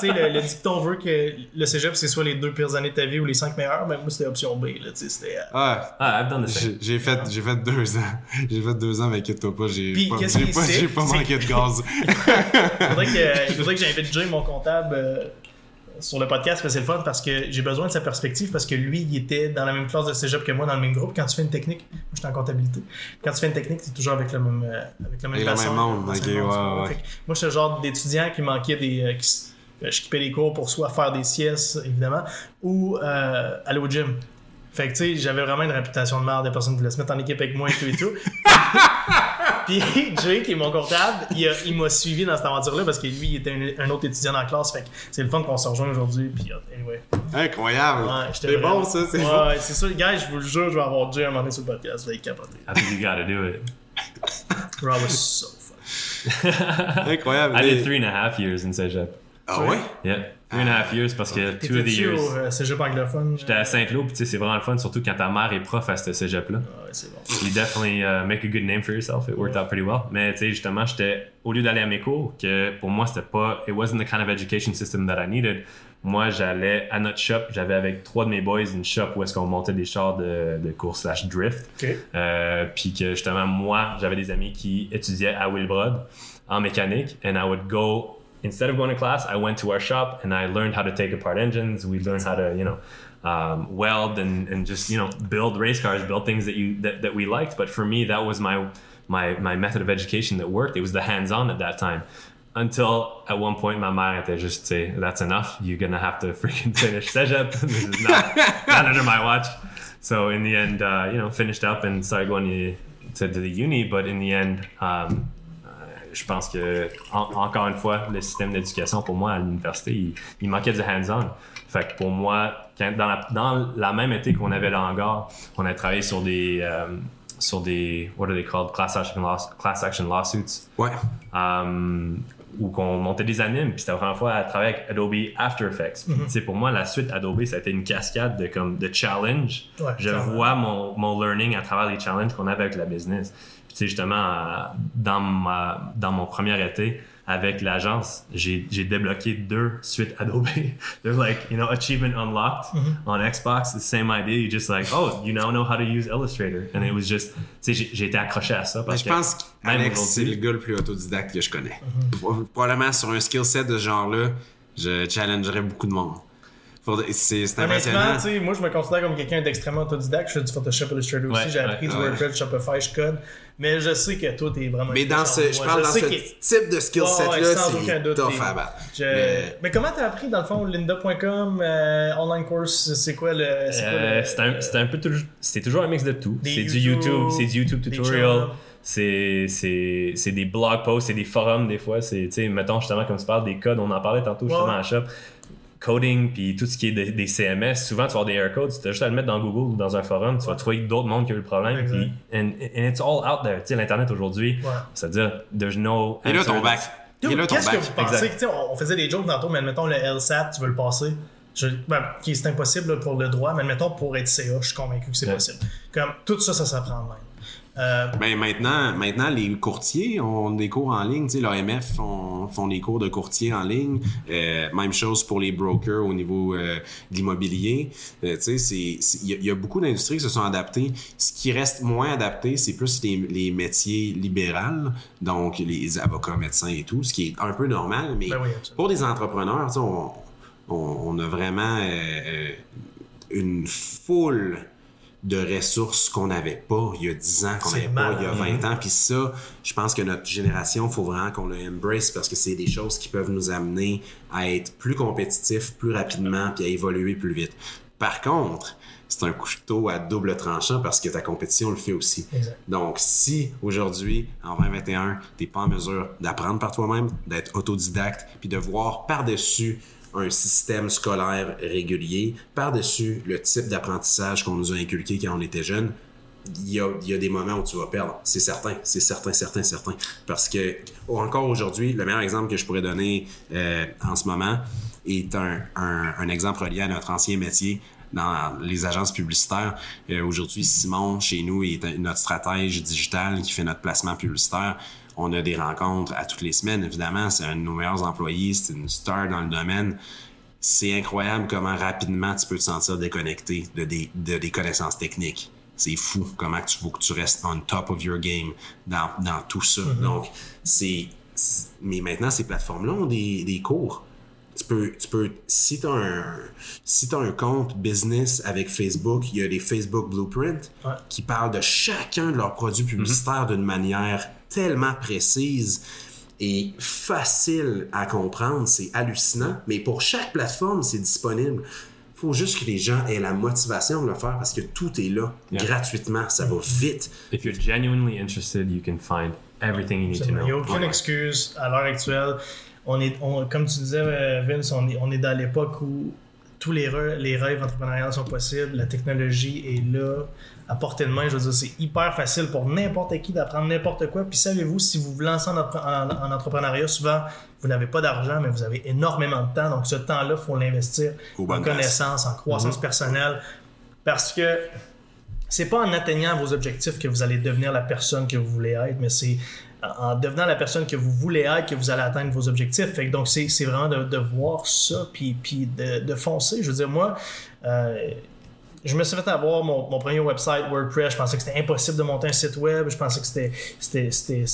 Tu sais, le, le dicton veut que le cégep, c'est soit les deux pires années de ta vie ou les cinq meilleures. Mais moi, c'était option B. Là, tu sais, c'était. euh, Ah, Ah, I've done the same. j'ai fait, j'ai fait deux ans. J'ai fait deux ans, mais inquiète-toi pas, j'ai pas, j'ai pas, pas manqué de gaz. Il faudrait que, faudrait que j'invite Jay, mon comptable, euh, sur le podcast, c'est le fun, parce que j'ai besoin de sa perspective, parce que lui, il était dans la même classe de cégep que moi, dans le même groupe. Quand tu fais une technique, moi, j'étais en comptabilité. Quand tu fais une technique, t'es toujours avec le même, euh, avec le même le bassin, même monde, avec ok, le même ouais, ouais. Moi, j'étais le genre d'étudiant qui manquait des. euh, qui euh, je skippais les cours pour soit faire des siestes, évidemment, ou euh, aller au gym. Fait que, tu sais, j'avais vraiment une réputation de merde des personnes qui voulaient se mettre en équipe avec moi et tout et tout. Puis Jay, qui est mon comptable, il m'a suivi dans cette aventure-là parce que lui, il était un, un autre étudiant dans la classe. Fait que c'est le fun qu'on se rejoint aujourd'hui. Puis, euh, anyway. Incroyable. Ouais, j'étais c'est vraiment- bon, ça, c'est ouais, bon. Ouais, c'est ça, les gars, je vous le jure, je vais avoir Jay un moment donné sur le podcast. Vous allez capoter. I think you gotta do it. Bro, I was so fun. Incroyable. I did three and a half years in Cégep. Ah ouais? Yeah. Three and a half years parce que two of the years. au euh, cégep anglophone? J'étais à Saint-Lô, puis tu sais, c'est vraiment le fun, surtout quand ta mère est prof à ce cégep-là. Ah ouais, c'est bon. You definitely uh, make a good name for yourself. It worked out pretty well. Mais tu sais, justement, j'étais, au lieu d'aller à mes cours, que pour moi, c'était pas, it wasn't the kind of education system that I needed. Moi, j'allais à notre shop, j'avais avec trois de mes boys une shop où est-ce qu'on montait des chars de, de course slash drift. Ok. Euh, puis que justement, moi, j'avais des amis qui étudiaient à Wilbrod en mécanique, and I would go instead of going to class, I went to our shop and I learned how to take apart engines. We learned how to, you know, um, weld and, and just you know build race cars, build things that you that, that we liked. But for me, that was my my my method of education that worked. It was the hands-on at that time. Until at one point, my mère était juste, say, that's enough. You're gonna have to freaking finish Cégep. this is not, not under my watch. So in the end, uh, you know, finished up and started going to, to the uni. But in the end, um, je pense que, en- encore une fois, le système d'éducation, pour moi, à l'université, il, il manquait du hands-on. Fait que pour moi, quand- dans, la, dans la même été qu'on avait le hangar, on a travaillé sur des, euh, sur des, what are they called, class action, class action lawsuits, Ouais. um, où qu'on montait des animes, puis c'était la première fois à travailler avec Adobe After Effects. Puis, sais, pour moi, la suite Adobe, ça a été une cascade de, comme, de challenge. Ouais, Je clairement. vois mon, mon learning à travers les challenges qu'on avait avec la business. Puis, justement, euh, dans, ma, dans mon premier été, avec l'agence, j'ai j'ai débloqué deux suites Adobe. They're like, you know, achievement unlocked on Xbox, the same idea. You just like, oh, you now know how to use Illustrator. And it was just, tu sais, j'ai- j'ai été accroché à ça. Parce je que pense qu'Alex, c'est le gars le plus autodidacte que je connais. Mhm. Pro- Probablement sur un skill set de ce genre-là, je challengerais beaucoup de monde. C'est impressionnant. moi je me considère comme quelqu'un d'extrêmement autodidacte. Je fais du Photoshop Illustrator aussi. Ouais, J'ai appris ouais, du ouais. WordPress, Shopify, je code. Mais je sais que toi, t'es vraiment. Mais dans ce, je parle dans sais ce type de skill set-là, sans aucun c'est doute, tough à battre. Je- Mais- Mais... comment t'as appris dans le fond lynda.com, euh, online course, c'est quoi le. c'est Euh, le- un, peu toujours, c'est toujours un mix de tout. C'est du YouTube, c'est du YouTube tutorial, c'est c'est c'est des blog posts, c'est des forums des fois. C'est tu sais mettons justement comme tu parles des codes, on en parlait tantôt justement Ouais. à la shop. Coding puis tout ce qui est des, des CMS, souvent tu vas avoir des error codes, tu as juste à le mettre dans Google ou dans un forum, tu vas trouver d'autres mondes qui ont eu le problème. Puis, and, and it's all out there. Tu sais l'internet aujourd'hui, Ouais. c'est-à-dire there's no. Et là, ton bac. Yo, Et là, ton Qu'est-ce que vous pensez? Sais, On faisait des jokes tantôt, mais admettons le LSAT, tu veux le passer. Je, ben, qui c'est impossible là, pour le droit, mais admettons pour être CA, je suis convaincu que c'est Ouais. possible. Comme tout ça, ça s'apprend de même. Euh, Ben maintenant, maintenant, les courtiers ont des cours en ligne. Tu sais, l'AMF font, font des cours de courtier en ligne. Euh, même chose pour les brokers au niveau euh, de l'immobilier. Euh, tu sais, c'est- c'est- il y, a- il y a beaucoup d'industries qui se sont adaptées. Ce qui reste moins adapté, c'est plus les, les métiers libéraux, donc les avocats, médecins et tout, ce qui est un peu normal. Mais Ben oui, pour des entrepreneurs, tu sais, on, on, on a vraiment euh, une foule de ressources qu'on n'avait pas il y a 10 ans, qu'on n'avait pas il y a malade. 20 ans. Puis ça, je pense que notre génération, il faut vraiment qu'on le embrace parce que c'est des choses qui peuvent nous amener à être plus compétitifs plus rapidement puis à évoluer plus vite. Par contre, c'est un couteau à double tranchant parce que ta compétition le fait aussi. Exact. Donc, si aujourd'hui, en 2021, tu n'es pas en mesure d'apprendre par toi-même, d'être autodidacte, puis de voir par-dessus un système scolaire régulier, par-dessus le type d'apprentissage qu'on nous a inculqué quand on était jeune, il y, a, des moments où tu vas perdre. C'est certain, c'est certain, certain, certain. Parce que, encore aujourd'hui, le meilleur exemple que je pourrais donner euh, en ce moment est un, exemple relié à notre ancien métier dans les agences publicitaires. Euh, aujourd'hui, Simon, chez nous, est notre stratège digital qui fait notre placement publicitaire. On a des rencontres à toutes les semaines, évidemment. C'est un de nos meilleurs employés, c'est une star dans le domaine. C'est incroyable comment rapidement tu peux te sentir déconnecté de des, de des connaissances techniques. C'est fou comment tu faut que tu restes on top of your game dans, dans tout ça. Donc, c'est. c'est- Mais maintenant, ces plateformes-là ont des, des cours. Tu peux, tu peux, si tu as, un, si t'as un compte business avec Facebook, il y a des Facebook Blueprints Ouais. qui parlent de chacun de leurs produits publicitaires d'une manière tellement précise et facile à comprendre. C'est hallucinant. Mais pour chaque plateforme, c'est disponible. Il faut juste que les gens aient la motivation de le faire parce que tout est là, Yeah. gratuitement. Ça va vite. If you're genuinely interested, you can find everything you need to Il n'y a know. aucune excuse à l'heure actuelle. On est, on- comme tu disais, euh, Vince, on est, on est dans l'époque où tous les, re- les rêves entrepreneuriales sont possibles. La technologie est là, à portée de main. Je veux dire, c'est hyper facile pour n'importe qui d'apprendre n'importe quoi. Puis savez-vous, si vous vous lancez en, entre- en- en entrepreneuriat, souvent, vous n'avez pas d'argent, mais vous avez énormément de temps. Donc, ce temps-là, il faut l'investir en connaissances, en croissance personnelle. Parce que c'est pas en atteignant vos objectifs que vous allez devenir la personne que vous voulez être, mais c'est en devenant la personne que vous voulez être que vous allez atteindre vos objectifs. Donc, c'est vraiment de, voir ça, puis, de, foncer. Je veux dire, moi, euh, je me suis fait avoir mon, mon premier website WordPress. Je pensais que c'était impossible de monter un site web. Je pensais que c'était-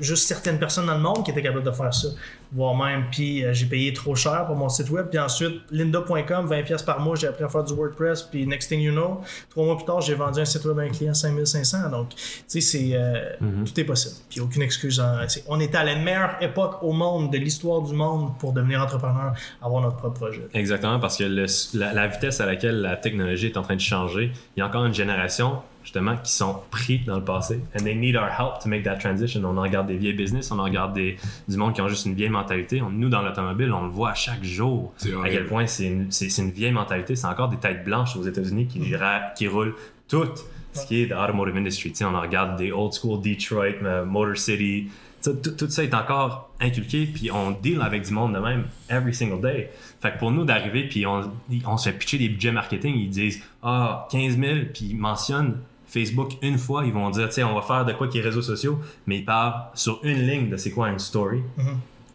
juste certaines personnes dans le monde qui étaient capables de faire ça. Voire même, puis euh, j'ai payé trop cher pour mon site web. Puis ensuite, lynda.com, 20$ pièces par mois, j'ai appris à faire du WordPress. Puis next thing you know, trois mois plus tard, j'ai vendu un site web à un client à 5500. Donc, tu sais, c'est, euh, tout est possible. Puis aucune excuse. en- on est à la meilleure époque au monde, de l'histoire du monde, pour devenir entrepreneur, avoir notre propre projet. Exactement, parce que le- la, la vitesse à laquelle la technologie est en train de changer, il y a encore une génération justement qui sont pris dans le passé and they need our help to make that transition. On en regarde des vieilles business, on en regarde des, du monde qui ont juste une vieille mentalité. On- nous, dans l'automobile, on le voit à chaque jour C'est à quel point c'est une, une vieille mentalité. C'est encore des têtes blanches aux États-Unis qui, ra- qui roulent tout ce qui est de automotive industry. Tu sais, on regarde des old school Detroit, euh, Motor City. Tout, tout ça est encore inculqué, puis on deal avec du monde de même every single day. Fait que pour nous d'arriver, puis on, on se fait pitcher des budgets marketing, ils disent Ah, 15 000, puis ils mentionnent Facebook une fois, ils vont dire, tu sais, on va faire de quoi qui est réseaux sociaux, mais ils parlent sur une ligne de c'est quoi une story.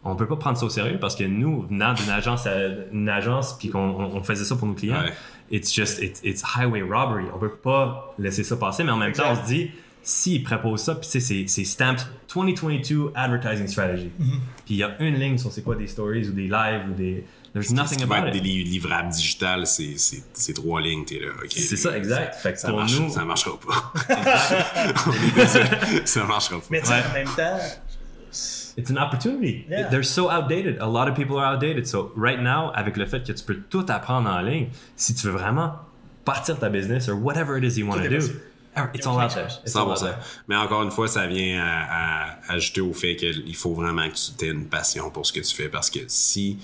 On peut pas prendre ça au sérieux parce que nous, venant d'une agence à une agence, puis qu'on on- faisait ça pour nos clients, Ouais. it's just, it's, it's highway robbery. On peut pas laisser ça passer, mais en même temps, on se dit, s'ils proposent ça, puis c'est- c'est stamped 2022 advertising strategy. Mm-hmm. Puis il y a une ligne sur c'est quoi des stories ou des lives ou des. There's Ce nothing qui va about être des it. li- livrables digitales, c'est- trois lignes, t'es là. C'est ça, exact. Fait que Ça, pour marche- nous, ça marchera pas. Ça marchera pas. Mais tu sais, Ouais. en même temps, It's an opportunity. Yeah. They're so outdated. A lot of people are outdated. So right now, avec le fait que tu peux tout apprendre en ligne, si tu veux vraiment partir ta business or whatever it is you want to do, possible. it's all out there. It's all out 100%. there. Mais encore une fois, ça vient à, à ajouter au fait qu'il faut vraiment que tu aies une passion pour ce que tu fais parce que si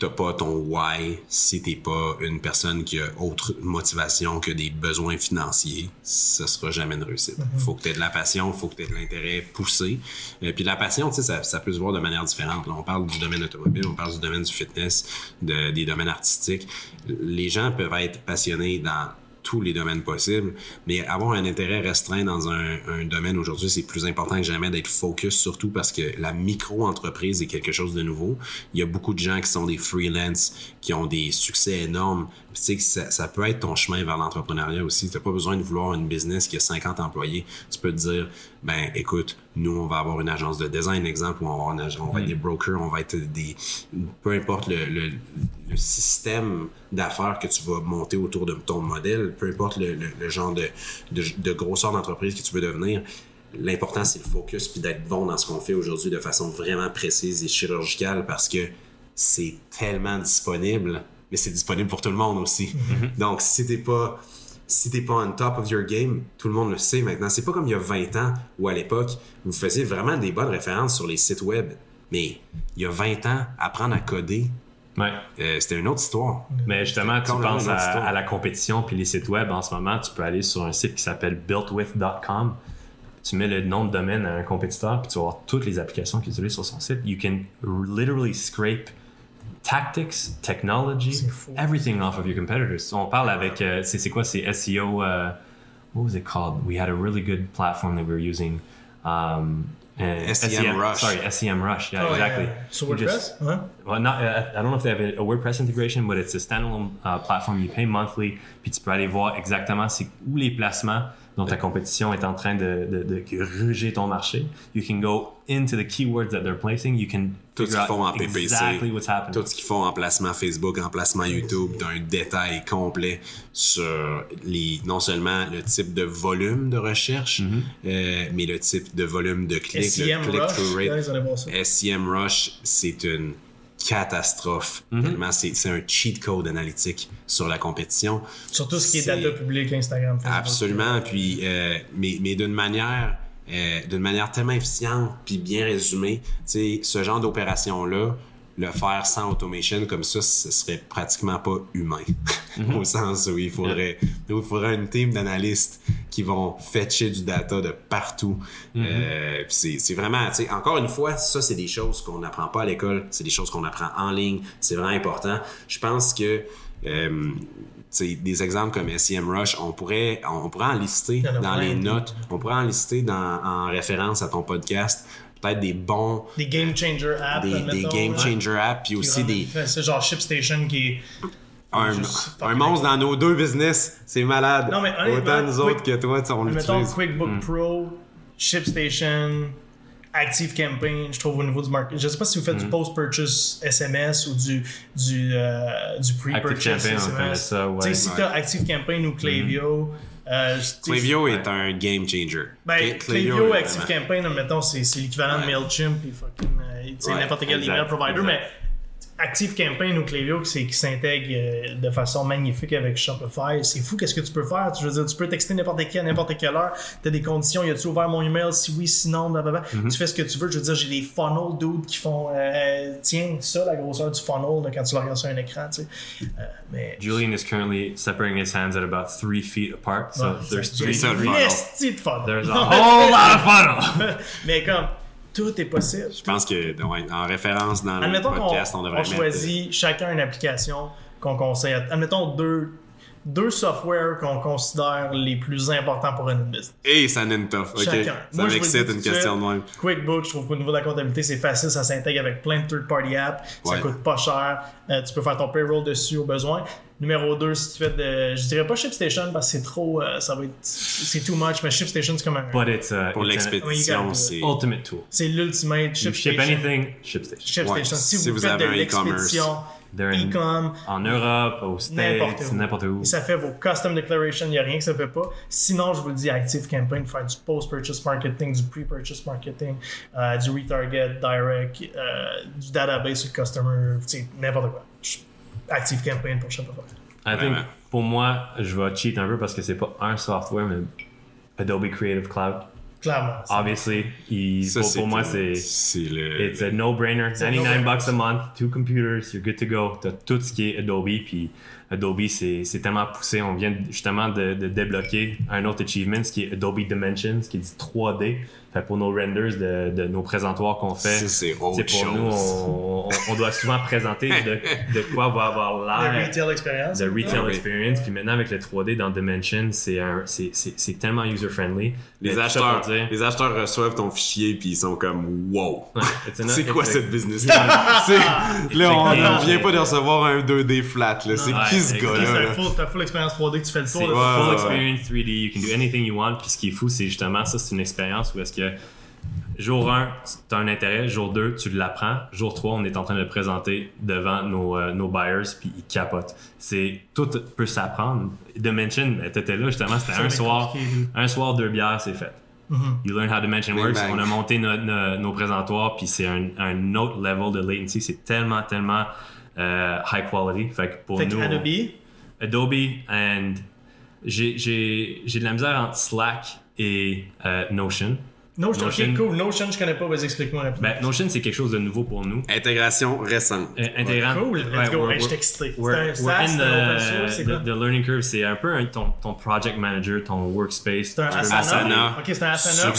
t'as pas ton why, si t'es pas une personne qui a autre motivation que des besoins financiers, ça sera jamais une réussite. Faut que t'aies de la passion, faut que t'aies de l'intérêt poussé. Et puis la passion, tu sais, ça, ça peut se voir de manière différente. Là, on parle du domaine automobile, on parle du domaine du fitness, de- des domaines artistiques. Les gens peuvent être passionnés dans tous les domaines possibles, mais avoir un intérêt restreint dans un, domaine aujourd'hui, c'est plus important que jamais d'être focus, surtout parce que la micro-entreprise est quelque chose de nouveau. Il y a beaucoup de gens qui sont des freelance, qui ont des succès énormes. Sais que ça, ça peut être ton chemin vers l'entrepreneuriat aussi. Tu n'as pas besoin de vouloir une business qui a 50 employés. Tu peux te dire, ben écoute, nous, on va avoir une agence de design, exemple, où on va, avoir une agence- on va être des brokers, on va être des. Peu importe le, le- le système d'affaires que tu vas monter autour de ton modèle, peu importe le, le- le genre de, de, de grosseur d'entreprise que tu veux devenir, l'important, c'est le focus puis d'être bon dans ce qu'on fait aujourd'hui de façon vraiment précise et chirurgicale parce que c'est tellement disponible, mais c'est disponible pour tout le monde aussi. Donc, si t'es pas si t'es pas on top of your game, tout le monde le sait maintenant. C'est pas comme il y a 20 ans où à l'époque, vous faisiez vraiment des bonnes références sur les sites web. Mais il y a 20 ans, apprendre à coder, Ouais. euh, c'était une autre histoire. Mais justement, tu penses à la compétition puis les sites web en ce moment, tu peux aller sur un site qui s'appelle builtwith.com. Tu mets le nom de domaine à un compétiteur puis tu vas voir toutes les applications qu'il utilise sur son site. You can literally scrape tactics, technology, everything off of your competitors. On parle avec, euh, c'est c'est quoi, c'est SEO, uh, what was it called? We had a really good platform that we were using. Um, uh, SEM Rush. Sorry, SEM Rush. Yeah, Oh, exactly. yeah. Sur You WordPress? just- Ouais. Well, not, uh, I don't know if they have a, a WordPress integration, but it's a standalone uh, platform. You pay monthly, puis tu peux aller voir exactement c'est où les placements dont ta compétition est en train de, de, de gruger ton marché. You can go into the keywords that they're placing. You can Tout ce qu'ils font en PPC, exactly what's happening. tout ce qu'ils font en placement Facebook, en placement YouTube, d'un détail complet sur les, non seulement le type de volume de recherche, Mm-hmm. euh, mais le type de volume de clics, SEM le Rush, click-through rate. SEM Rush, c'est une catastrophe. Tellement c'est un cheat code analytique sur la compétition. Sur tout ce qui est C'est- data public, Instagram, Facebook. Absolument. Puis, euh, mais, mais d'une manière, euh, d'une manière tellement efficiente puis bien résumée, ce genre d'opération-là, le faire sans automation comme ça, ce serait pratiquement pas humain. Au sens où il faudrait, où il faudrait une team d'analystes qui vont fetcher du data de partout. Euh, puis c'est, c'est vraiment, encore une fois, ça, c'est des choses qu'on n'apprend pas à l'école, c'est des choses qu'on apprend en ligne, c'est vraiment important. Je pense que euh, des exemples comme SEM Rush, on pourrait, on pourrait en lister dans les notes, on pourrait en lister dans, en référence à ton podcast, peut-être des bons, Des game changer apps. des, game ouais. changer apps, puis aussi des, C'est genre ShipStation qui est. un, un monstre dans nos deux business, c'est malade. Non, mais honnêtement, Autant nous autres Quick- que toi, tu sais, on Mettons l'utilise. QuickBook Pro, ShipStation, Active Campaign, je trouve au niveau du marketing. Je sais pas si vous faites du post-purchase SMS ou du, du, euh, du pre-purchase Campaign, on SMS. connaît ça, ouais. Tu sais, si Ouais. t'as Active Campaign ou Klaviyo, euh, Clavio est un game changer. Ben, Klaviyo, est Active Campaign, admettons, c'est l'équivalent de. MailChimp et fucking, euh, Ouais, n'importe quel exact, email provider, exact. mais Active Campaign ou Klaviyo qui s'intègre euh, de façon magnifique avec Shopify. C'est fou, qu'est-ce que tu peux faire? Tu veux dire, tu peux texter n'importe qui à n'importe quelle heure. Tu as des conditions, y a-tu ouvert mon email? Si oui, sinon, blablabla. Mm-hmm. Tu fais ce que tu veux. Je veux dire, j'ai des funnels, dude, qui font, euh, tiens, ça, la grosseur du funnel, là, quand tu le regardes sur un écran, tu sais. Euh, mais. Julian is currently separating his hands at about three feet apart. So Ouais, there's three, c'est ça, le three funnel. esti de funnel. There's a whole lot of funnel. mais comme, tout est possible. Je pense que, ouais, en référence dans le Admettons qu'on podcast, on on, devrait euh, choisit chacun une application qu'on conseille. Admettons deux, deux softwares qu'on considère les plus importants pour une business. Et ça n'est tough. Ok. Chacun. Ça le m'excite une question de même. QuickBooks, je trouve qu'au niveau de la comptabilité, c'est facile, ça s'intègre avec plein de third-party apps, ça Ouais. coûte pas cher, euh, tu peux faire ton payroll dessus au besoin. Numéro 2, si tu fais de. Je dirais pas ShipStation parce que c'est trop. euh, ça va être. C'est too much, mais ShipStation, c'est comme un. But it's, uh, Pour l'expédition, c'est... ultimate tool. C'est l'ultimate ship ShipStation. anything, ShipStation. ShipStation. Ouais, si, si vous, vous faites avez de l'expédition, e-com, En Europe, aux States, n'importe où. Et ça fait vos custom declaration, il n'y a rien que ça fait pas. Sinon, je vous le dis, Active Campaign, faire du post-purchase marketing, du pre-purchase marketing, euh, du retarget, direct, euh, du database sur customer, tu sais, n'importe quoi. Active Campaign pour Shopify. I think, pour moi, je vais cheat un peu parce que c'est pas un software, mais Adobe Creative Cloud. Clairement. Obviously, il, Ça, pour, pour moi, le- c'est C'est le... it's a no-brainer. a 99 no-brainer. bucks a month, two computers, you're good to go. T'as tout ce qui est Adobe, puis Adobe, c'est c'est tellement poussé. On vient de- justement de, de débloquer un autre achievement, ce qui est Adobe Dimensions, qui est du 3D. Fait pour nos renders de, de nos présentoirs qu'on fait, c'est c'est pour chose. nous, on, on- on doit souvent présenter de, de quoi va avoir Le l'air retail experience. the retail Ah oui. experience. Puis maintenant, avec le 3D dans Dimension, c'est c'est- c'est c'est tellement user-friendly. Les Mais acheteurs, dire- les acheteurs reçoivent ton fichier puis ils sont comme wow. C'est quoi cette business là Là, on on vient pas de recevoir un 2D flat là. C'est Ouais, qui ce exact. Ok, gars c'est full, t'as full expérience 3D, tu fais le C'est tour. full ouais, ouais. experience 3D, you can do anything you want. Puis ce qui est fou, c'est justement ça, c'est une expérience où est-ce que jour 1, tu as un intérêt. Jour 2, tu l'apprends. Jour 3, on est en train de le présenter devant nos, euh, nos buyers, puis ils capotent. C'est, tout peut s'apprendre. Dimension, ben, t'étais là justement, c'était un soir, un soir, deux bières, c'est fait. You learn how Dimension Big works. bang. On a monté no- no- nos présentoirs, puis c'est un, un autre level de latency. C'est tellement, tellement euh, high quality. Fait que pour Fait que nous, Adobe, Adobe and j'ai, j'ai, j'ai de la misère entre Slack et euh, Notion. Notion, Notion. ok, cool. Notion, je connais pas, vas-y, explique-moi rapidement. Ben, Notion, c'est quelque chose de nouveau pour nous. Intégration récente. Euh, intégrant. cool, let's go. je excité. C'est un SaaS, c'est the, the, learning curve. C'est un peu un- ton, ton project manager, ton workspace. C'est un Asana. Asana. Ok, c'est un Asana.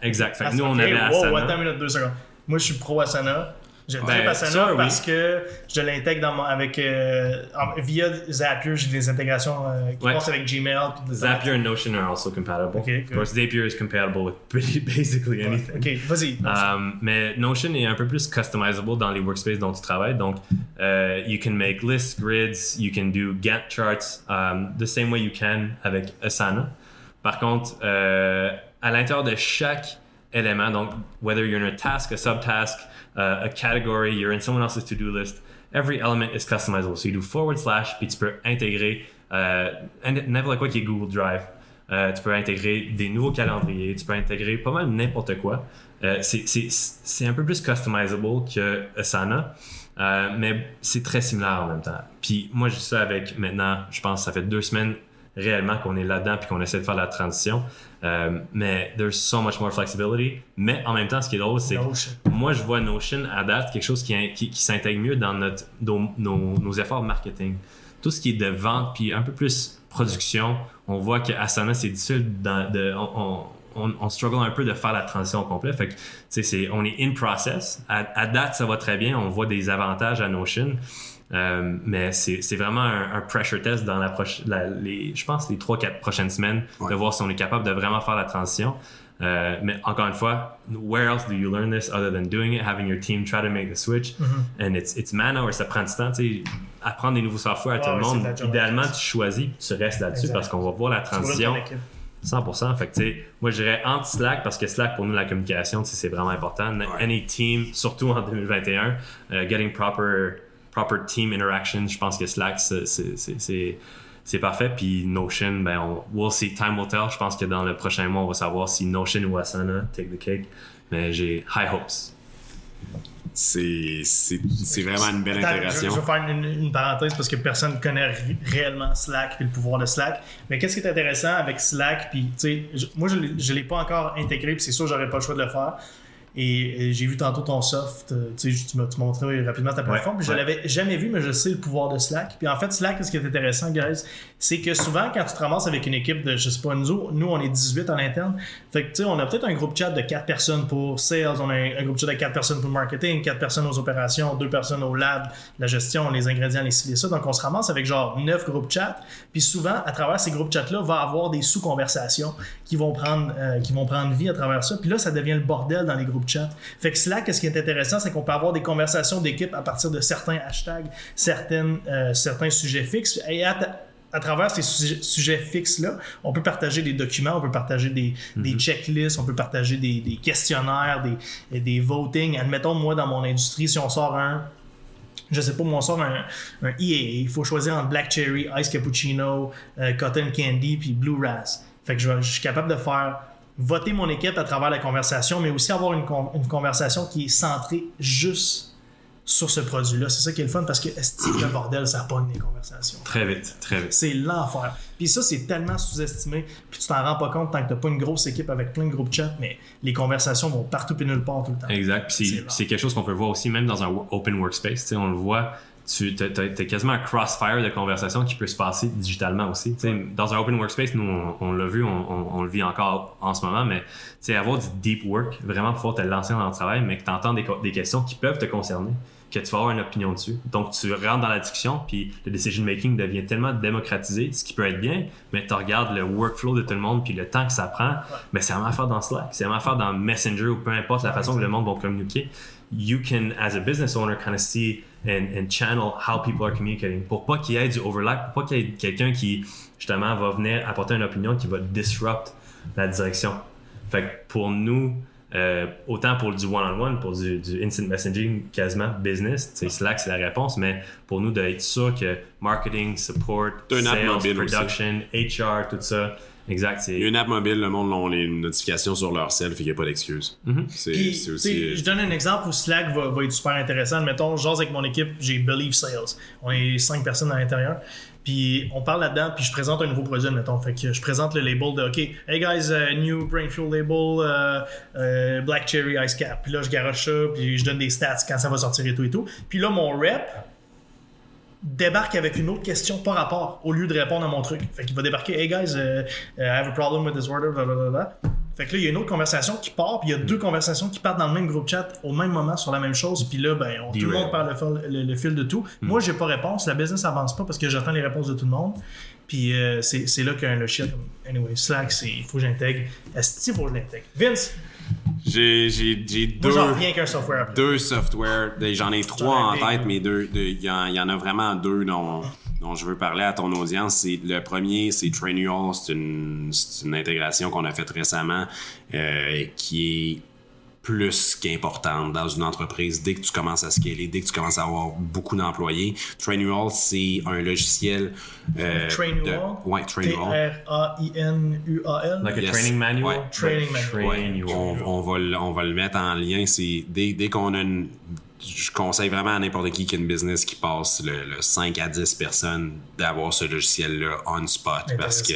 Exact. Fait Asana. nous, on avait wow, Asana. attends une minute, deux secondes. Moi, je suis pro Asana. Je tripe Ben, ça, oui. parce que je l'intègre dans mon, avec euh, via Zapier, j'ai des intégrations euh, qui Ouais. passent avec Gmail. Zapier and Notion are also compatible. Okay, of course, Zapier is compatible with pretty- basically anything. Ok, vas-y. Um, mais Notion est un peu plus customizable dans les workspaces dont tu travailles. Donc, euh, you can make lists, grids, you can do Gantt charts um, the same way you can avec Asana. Par contre, euh, à l'intérieur de chaque élément, donc whether you're in a task, a subtask, uh, a category, you're in someone else's to-do list, every element is customizable. So you do forward slash, puis tu peux intégrer euh, n'importe quoi qui est Google Drive. Euh, tu peux intégrer des nouveaux calendriers, tu peux intégrer pas mal n'importe quoi. Euh, c'est- un peu plus customizable que Asana, mais c'est très similaire en même temps. Puis moi, je dis ça avec maintenant, je pense ça fait deux semaines réellement qu'on est là-dedans puis qu'on essaie de faire la transition. Euh, mais there's so much more flexibility. Mais en même temps, ce qui est drôle, c'est que moi, je vois Notion à date quelque chose qui, qui, qui s'intègre mieux dans notre, nos, nos- nos efforts marketing. Tout ce qui est de vente, puis un peu plus production, on voit que Asana, c'est difficile. dans- de, on, on, on struggle un peu de faire la transition au complet. Fait que, c'est, on est in process. À, à date, ça va très bien. On voit des avantages à Notion. Euh, mais c'est, vraiment un, un pressure test dans la proche, la- les, je pense, les 3-4 prochaines semaines, de voir si on est capable de vraiment faire la transition. Euh, mais encore une fois, where else do you learn this other than doing it, having your team try to make the switch? Mm-hmm. And it's, it's man-hour, ça prend du temps. tu sais, Apprendre des nouveaux softwares à tout le monde, idéalement, tu choisis, tu restes là-dessus parce qu'on va voir la transition. ton équipe. 100%. Fait que, tu sais, moi, je dirais anti-Slack parce que Slack, pour nous, la communication, c'est vraiment important. Any team, surtout en 2021, euh, getting proper, proper team interaction, je pense que Slack, c'est- parfait. Puis Notion, ben, on, we'll see, time will tell. Je pense que dans le prochain mois, on va savoir si Notion ou Asana take the cake. Mais j'ai high hopes. C'est c'est- c'est vraiment une belle Attends, intégration. Je, je vais faire une, une parenthèse parce que personne ne connaît ré- réellement Slack et le pouvoir de Slack. Mais qu'est-ce qui est intéressant avec Slack? Puis, tu sais, je- moi, je ne l'ai pas encore intégré, puis c'est sûr, j'aurais pas le choix de le faire. Et, euh, j'ai vu tantôt ton soft, euh, tu sais, tu m'as montré rapidement ta plateforme, je ouais. l'avais jamais vu, mais je sais le pouvoir de Slack. Puis en fait, Slack, ce qui est intéressant, guys, c'est que souvent, quand tu te ramasses avec une équipe de, je sais pas, nous, nous on est 18 en interne, fait que tu sais, on a peut-être un groupe chat de 4 personnes pour sales, on a un, groupe chat de 4 personnes pour marketing, 4 personnes aux opérations, 2 personnes au lab, la gestion, les ingrédients, les ci, les ça. Donc on se ramasse avec genre 9 groupes chat, puis souvent, à travers ces groupes chat-là, va avoir des sous-conversations qui vont prendre euh, qui vont prendre vie à travers ça. Puis là, ça devient le bordel dans les groupes chat. Fait que Slack, ce qui est intéressant, c'est qu'on peut avoir des conversations d'équipe à partir de certains hashtags, certaines, euh, certains sujets fixes. Et à travers ces sujets, sujets fixes-là, on peut partager des documents, on peut partager des, des checklists, on peut partager des, des questionnaires, des, des votings. Admettons, moi, dans mon industrie, si on sort un, je sais pas, moi, on sort un, un EAA. Il faut choisir entre Black Cherry, Ice Cappuccino, euh, Cotton Candy, puis Blue Ras. Fait que je, vais- je suis capable de faire voter mon équipe à travers la conversation, mais aussi avoir une, con- une conversation qui est centrée juste sur ce produit-là. C'est ça qui est le fun parce que esti, le bordel, ça pogne les conversations. Très vite, très vite. C'est l'enfer. Puis ça, c'est tellement sous-estimé. Puis tu t'en rends pas compte tant que t'as pas une grosse équipe avec plein de groupes chat, mais les conversations vont partout et nulle part tout le temps. Exact. Puis C'est quelque chose qu'on peut voir aussi même dans un open workspace. Tu sais, on le voit. Tu as, quasiment un crossfire de conversation qui peut se passer digitalement aussi. Tu sais, Dans un open workspace, nous, on, l'a vu, on, on- on le vit encore en ce moment, mais avoir du deep work, vraiment pouvoir te lancer dans le travail, mais que tu entends des, des questions qui peuvent te concerner, que tu vas avoir une opinion dessus. Donc, tu rentres dans la discussion, puis le decision making devient tellement démocratisé, ce qui peut être bien, mais tu regardes le workflow de tout le monde, puis le temps que ça prend, mais c'est vraiment à faire dans Slack, c'est vraiment à faire dans Messenger ou peu importe la façon que le monde va communiquer. You can, as a business owner, kind of see and, and channel how people are communicating pour pas qu'il y ait du overlap, pour pas qu'il y ait quelqu'un qui, justement, va venir apporter une opinion qui va disrupt la direction. Fait que pour nous, Euh, autant pour du one-on-one, pour du, du instant messaging quasiment business, sais, Slack c'est la réponse, mais pour nous d'être sûr que marketing, support, sales, aussi. production, HR, tout ça, exact, Il y a une app mobile, le monde a les notifications sur leur cell, fait qu'il n'y a pas d'excuse. Aussi. je donne un exemple où Slack va, va être super intéressant. Mettons, genre avec mon équipe, j'ai Believe Sales. On est cinq personnes à l'intérieur. Puis on parle là-dedans, puis je présente un nouveau produit, mettons. Fait que je présente le label de OK, hey guys, uh, new Brain Fuel label, uh, uh, Black Cherry Ice Cap. Puis là, je garoche ça, puis je donne des stats quand ça va sortir et tout et tout. Puis là, mon rep débarque avec une autre question par rapport au lieu de répondre à mon truc. Fait qu'il va débarquer, hey guys, uh, uh, I have a problem with this order, blablabla. Fait que là, il y a une autre conversation qui part, puis il y a deux conversations qui partent dans le même groupe chat au même moment sur la même chose, puis là, ben, on- tout le monde parle le, fil- le- le fil de tout. Moi, j'ai pas réponse, la business avance pas parce que j'attends les réponses de tout le monde. Puis euh, c'est là qu'il y a un logiciel comme. Anyway, Slack, c'est il faut que j'intègre. Est-ce qu'il faut que je l'intègre? Vince, J'ai moi deux. j'en reviens qu'un software après. deux softwares. J'en ai trois en tête, mais deux, il y, en il y en a vraiment deux dont, dont je veux parler à ton audience. C'est le premier, c'est Trainual. C'est une, c'est une intégration qu'on a faite récemment euh, qui est plus qu'importante dans une entreprise dès que tu commences à scaler, dès que tu commences à avoir beaucoup d'employés. Trainual, c'est un logiciel. Euh, Trainual? de- Ouais, Trainual. T-R-A-I-N-U-A-L. like a Yes. training manual? Ouais. Training manual. On, on va, le- on va le mettre en lien. C'est dès, dès qu'on a une. Je conseille vraiment à n'importe qui qui a une business qui passe le, le 5 à 10 personnes d'avoir ce logiciel-là on spot parce que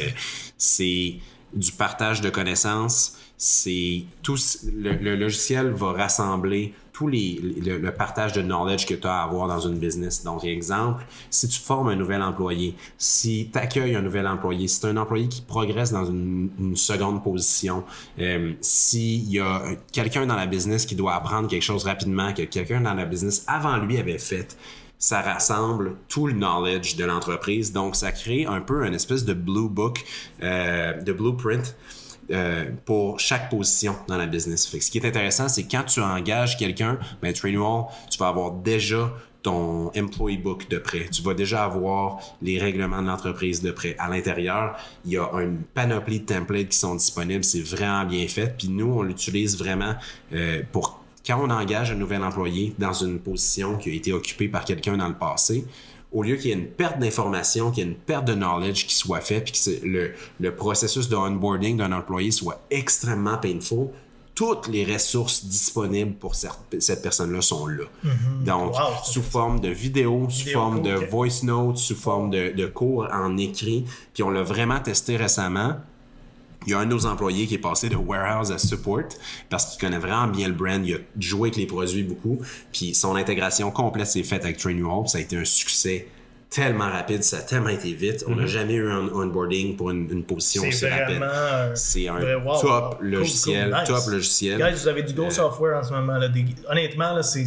c'est du partage de connaissances. C'est tout le, le logiciel va rassembler le, partage de knowledge que tu as à avoir dans une business. Donc exemple, si tu formes un nouvel employé, si tu accueilles un nouvel employé, si tu un employé qui progresse dans une, une seconde position, euh, s'il y a quelqu'un dans la business qui doit apprendre quelque chose rapidement que quelqu'un dans la business avant lui avait fait, ça rassemble tout le knowledge de l'entreprise. Donc, ça crée un peu une espèce de blue book, euh, de blueprint euh, pour chaque position dans la business. Ce qui est intéressant, c'est quand tu engages quelqu'un, ben, Trainual, tu vas avoir déjà ton employee book de près. Tu vas déjà avoir les règlements de l'entreprise de près. À l'intérieur, il y a une panoplie de templates qui sont disponibles. C'est vraiment bien fait. Puis nous, on l'utilise vraiment euh, pour quand on engage un nouvel employé dans une position qui a été occupée par quelqu'un dans le passé, au lieu qu'il y ait une perte d'information, qu'il y ait une perte de knowledge qui soit faite, puis que le, le processus de onboarding d'un employé soit extrêmement painful, toutes les ressources disponibles pour cette, personne-là sont là. Donc, Wow. sous forme de vidéo, sous forme de voice notes, sous forme de, de cours en écrit. Puis on l'a vraiment testé récemment. Il y a un de nos employés qui est passé de warehouse à support parce qu'il connaît vraiment bien le brand. Il a joué avec les produits beaucoup. Puis son intégration complète s'est faite avec Trainual. Ça a été un succès tellement rapide. Ça a tellement été vite. On n'a jamais eu un onboarding pour une, une position Mhm. Aussi rapide. vraiment. C'est un wow, top wow. Logiciel. cool, nice. Top logiciel. Guys, vous avez du Go Euh, Software en ce moment. Là, des- Honnêtement, là, c'est.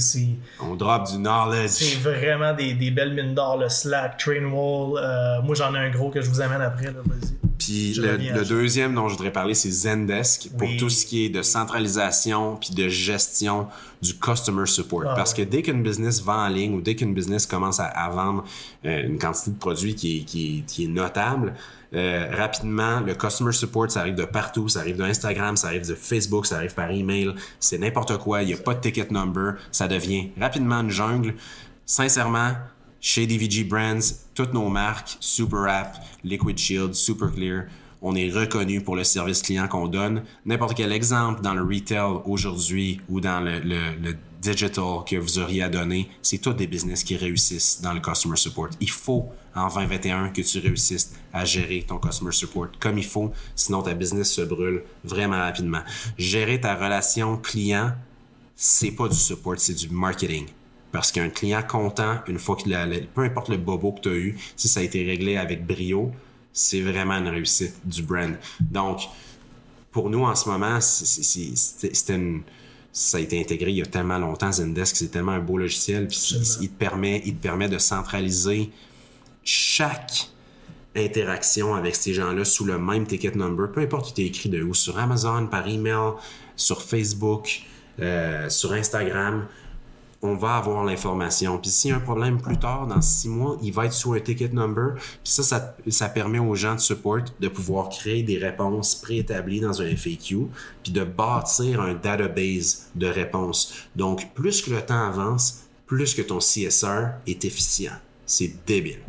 On drop du knowledge. C'est vraiment des, des belles mines d'or, le Slack, Trainwall. Euh, moi, j'en ai un gros que je vous amène après. Là. Puis le, deuxième dont je voudrais parler, c'est Zendesk pour Oui. tout ce qui est de centralisation puis de gestion du customer support. Ah, Parce que dès qu'une business vend en ligne ou dès qu'une business commence à, à vendre euh, une quantité de produits qui est, qui est, qui est notable, euh, rapidement, le customer support, ça arrive de partout. Ça arrive de Instagram, ça arrive de Facebook, ça arrive par email. C'est n'importe quoi. Il n'y a pas de ticket number. Ça devient rapidement une jungle. Sincèrement, chez DVG Brands, toutes nos marques, Super App, Liquid Shield, Super Clear, on est reconnu pour le service client qu'on donne. N'importe quel exemple dans le retail aujourd'hui ou dans le, digital que vous auriez à donner, c'est tous des business qui réussissent dans le customer support. Il faut en 2021 que tu réussisses à gérer ton customer support comme il faut, sinon ta business se brûle vraiment rapidement. Gérer ta relation client, c'est pas du support, c'est du marketing. Parce qu'un client content, une fois qu'il a, le- peu importe le bobo que tu as eu, si ça a été réglé avec brio, c'est vraiment une réussite du brand. Donc, pour nous en ce moment, c'était une- ça a été intégré il y a tellement longtemps, Zendesk, c'est tellement un beau logiciel, puis il, te permet, il te permet de centraliser chaque interaction avec ces gens-là sous le même ticket number, peu importe qui t'es écrit de où, sur Amazon, par email, sur Facebook, euh, sur Instagram, on va avoir l'information. Puis s'il y a un problème plus tard, dans six mois, il va être sous un ticket number. Puis ça, ça, ça permet aux gens de support de pouvoir créer des réponses préétablies dans un FAQ, puis de bâtir un database de réponses. Donc, plus que le temps avance, plus que ton CSR est efficient. C'est débile.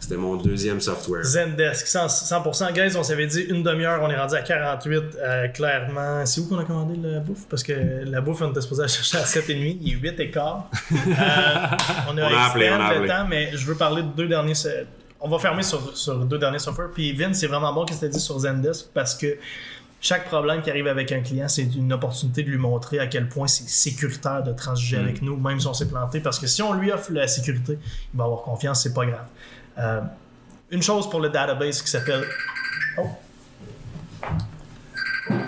C'était mon deuxième software. Zendesk, 100%, 100%. Guys, on s'avait dit une demi-heure, on est rendu à 48, euh, clairement. C'est où qu'on a commandé la bouffe? Parce que la bouffe, on était supposé la chercher à 7h30, il est 8 et quart. Euh, on a, On a appelé, on a le appelé. temps, mais je veux parler de deux derniers... On va fermer sur, sur deux derniers softwares. Puis Vince, c'est vraiment bon qu'il s'était dit sur Zendesk parce que chaque problème qui arrive avec un client, c'est une opportunité de lui montrer à quel point c'est sécuritaire de transiger avec nous, même si on s'est planté. Parce que si on lui offre la sécurité, il va avoir confiance, c'est pas grave. Euh, une chose pour le database qui s'appelle. Oh.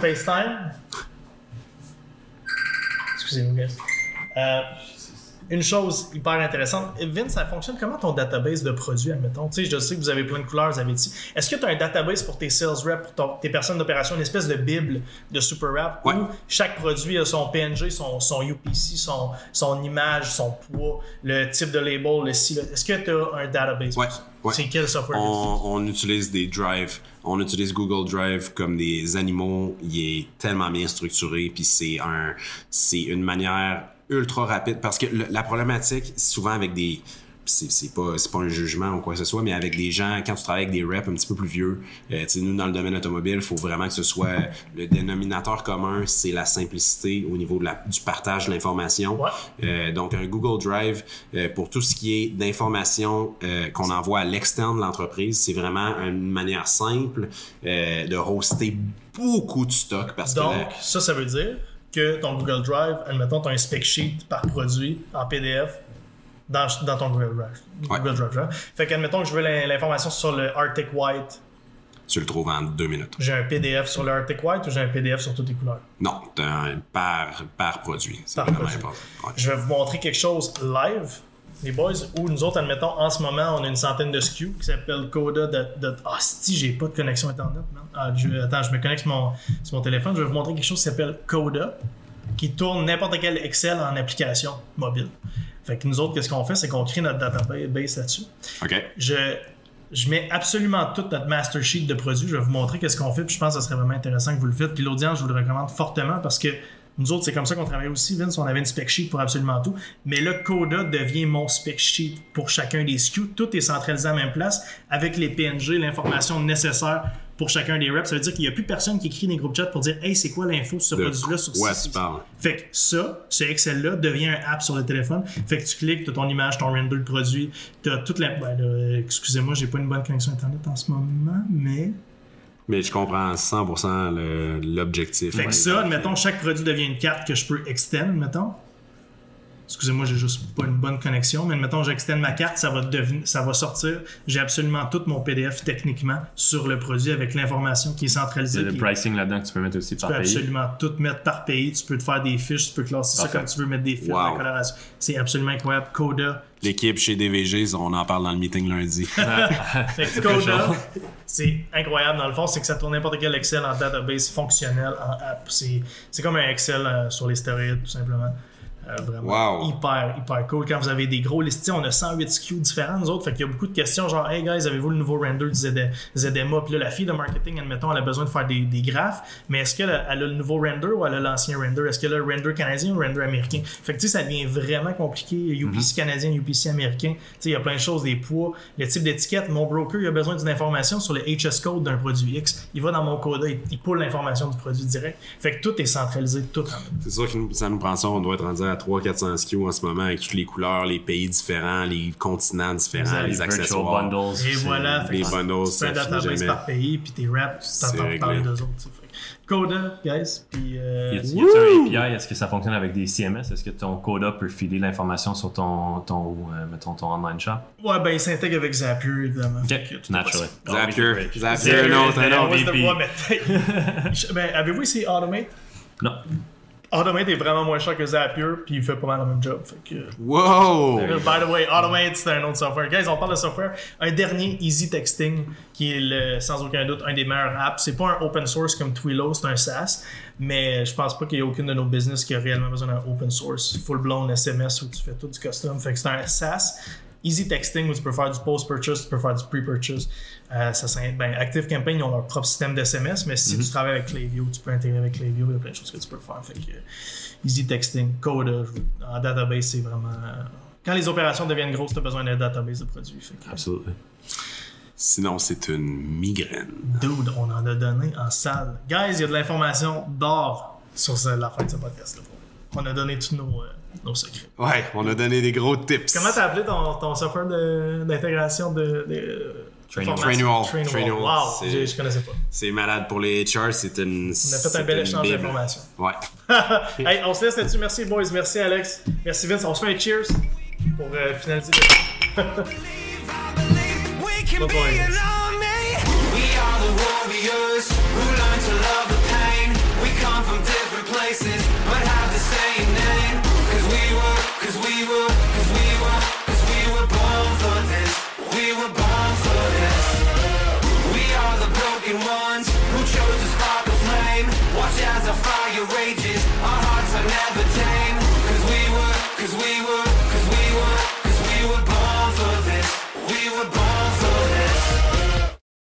FaceTime. Excusez-nous, guys. Euh, une chose hyper intéressante. Vince, ça fonctionne comment ton database de produits, admettons? Tu sais, je sais que vous avez plein de couleurs, vous avez dit. Est-ce que tu as un database pour tes sales reps, pour ton- tes personnes d'opération, une espèce de bible de super Ouais. où chaque produit a son PNG, son, son UPC, son, son image, son poids, le type de label, le style? Est-ce que tu as un database Ouais, pour ça? ouais. C'est quel software? on utilise des drives. On utilise Google Drive comme des animaux. Il est tellement bien structuré. Puis c'est un, c'est une manière ultra rapide parce que le- la problématique souvent avec des c'est pas c'est pas un jugement ou quoi que ce soit mais avec des gens quand tu travailles avec des reps un petit peu plus vieux euh, tu sais nous dans le domaine automobile il faut vraiment que ce soit le dénominateur commun c'est la simplicité au niveau de la, du partage de l'information Ouais. euh, donc un Google Drive euh, pour tout ce qui est d'informations euh, qu'on envoie à l'externe de l'entreprise, c'est vraiment une manière simple de hoster beaucoup de stock parce Donc, que la- ça, ça veut dire que ton Google Drive, admettons, tu as un spec sheet par produit en PDF dans, dans ton Google Drive. Ouais. Google Drive. genre. Fait qu'admettons que je veux l'in- l'information sur le Arctic White. tu le trouves en deux minutes. J'ai un PDF sur le Arctic White ou j'ai un PDF sur toutes les couleurs? Non, t'as un par, par produit. C'est Par vraiment produit. important. Ouais. Je vais vous montrer quelque chose live, les boys, où nous autres, admettons, en ce moment, on a une centaine de SKU qui s'appelle Coda. Ah, si, j'ai pas de connexion Internet, man. Ah, je- attends, je me connecte sur mon, sur mon téléphone. Je vais vous montrer quelque chose qui s'appelle Coda, qui tourne n'importe quel Excel en application mobile. Fait que nous autres, qu'est-ce qu'on fait? C'est qu'on crée notre database là-dessus. OK. Je, je mets absolument tout notre master sheet de produits. Je vais vous montrer qu'est-ce qu'on fait. Puis je pense que ce serait vraiment intéressant que vous le faites. Puis l'audience, je vous le recommande fortement parce que nous autres, c'est comme ça qu'on travaille aussi. Vince, on avait une spec sheet pour absolument tout. Mais le Coda devient mon spec sheet pour chacun des SKU. Tout est centralisé à la même place avec les PNG, l'information nécessaire pour chacun des reps. Ça veut dire qu'il n'y a plus personne qui écrit dans les groupes chat pour dire Hey, c'est quoi l'info sur ce produit-là sur ci, parles? fait que ça, ce Excel-là devient un app sur le téléphone. Fait que tu cliques, tu as ton image, ton render de produit, tu as toute la. Ben excusez-moi, j'ai pas une bonne connexion Internet en ce moment, mais. Mais je comprends 100% le- l'objectif. Fait que ça, admettons, chaque produit devient une carte que je peux extend, mettons. Excusez-moi, j'ai juste pas une bonne connexion, mais admettons, j'extends ma carte, ça va, devenir, ça va sortir. J'ai absolument tout mon PDF techniquement sur le produit avec l'information qui est Il y centralisée. a le pricing là-dedans que tu peux mettre aussi Tu par peux pays. absolument tout mettre par pays. Tu peux te faire des fiches, tu peux classer ça Parfait. comme tu veux, mettre des filtres, Wow. la coloration. C'est absolument incroyable. Coda. L'équipe chez DVG, on en parle dans le meeting lundi. Fait que Coda, c'est incroyable dans le fond, c'est que ça tourne n'importe quel Excel en database fonctionnel, en app. C'est c'est comme un Excel euh, sur les stéroïdes, tout simplement. Euh, vraiment Wow. hyper, hyper cool. Quand vous avez des gros listés, on a 108 SKU différents, nous autres. Fait qu'il y a beaucoup de questions genre, hey guys, avez-vous le nouveau render du ZD ZDMA? Puis là, la fille de marketing, admettons, elle a besoin de faire des, des graphes, mais est-ce qu'elle a, elle a le nouveau render ou elle a l'ancien render? Est-ce qu'elle a le render canadien ou le render américain? Fait que tu sais, ça devient vraiment compliqué. UPC canadien, UPC américain. Tu sais, il y a plein de choses, des poids, le type d'étiquette. Mon broker, il a besoin d'une information sur le HS code d'un produit X. Il va dans mon coda, il, il pull l'information du produit direct. Fait que tout est centralisé, tout en. C'est sûr que ça nous prend ça. On doit être rendu à 300-400 SKU en ce moment avec toutes les couleurs, les pays différents, les continents différents, les Virtual accessoires. bundles. Et c'est- voilà, les bundles, tu fais database par pays, puis tes raps, tu t'entends parler d'eux autres. Coda, guys, puis euh, Y a-t-il un API? Est-ce que ça fonctionne avec des CMS? Est-ce que ton Coda peut filer l'information sur ton, ton, euh, mettons, ton online shop? ouais, ben il s'intègre avec Zapier, évidemment. Ok, naturally. Zapier, Oh, Zapier, un autre, un autre. Je- ben, avez-vous essayé Automate? Non. Automate est vraiment moins cher que Zapier, puis il fait pas mal le même job. Fait que... Wow! By the way, Automate, c'est un autre software. Guys, on parle de software. Un dernier, Easy Texting, qui est le- sans aucun doute un des meilleurs apps. C'est pas un open source comme Twilio, c'est un SaaS, mais je pense pas qu'il y ait aucune de nos business qui a réellement besoin d'un open source, full-blown SMS où tu fais tout du custom. Fait que c'est un SaaS. Easy Texting, où tu peux faire du post-purchase, tu peux faire du pre-purchase. Euh, ça, ben, ActiveCampaign, ils ont leur propre système d'SMS, mais si tu travailles avec Klaviyo, tu peux intégrer avec Klaviyo, il y a plein de choses que tu peux faire. Fait que, euh, Easy Texting, Coda, je- en database, c'est vraiment. euh, Quand les opérations deviennent grosses, tu as besoin d'un database de produits. Fait que, Absolument. Sinon, c'est une migraine. dude, on en a donné en salle. Guys, il y a de l'information d'or sur la fin de ce podcast-là. On a donné tous nos, euh, nos secrets. Ouais, on a donné des gros tips. Comment t'as appelé ton, ton software d'intégration de. Trainual. Trainual. Trainual, Wow, je, je connaissais pas. C'est malade pour les HR, c'est une. On a fait un bel échange d'informations. Ouais. hey, on se laisse là-dessus. Merci, boys. Merci, Alex. Merci, Vince. On se fait un cheers pour euh, finaliser le. We can Bye-bye. be an army. We are the warriors who learn to love the pain. We come from different places, but have the same name. Cause we were, cause we were, cause we were,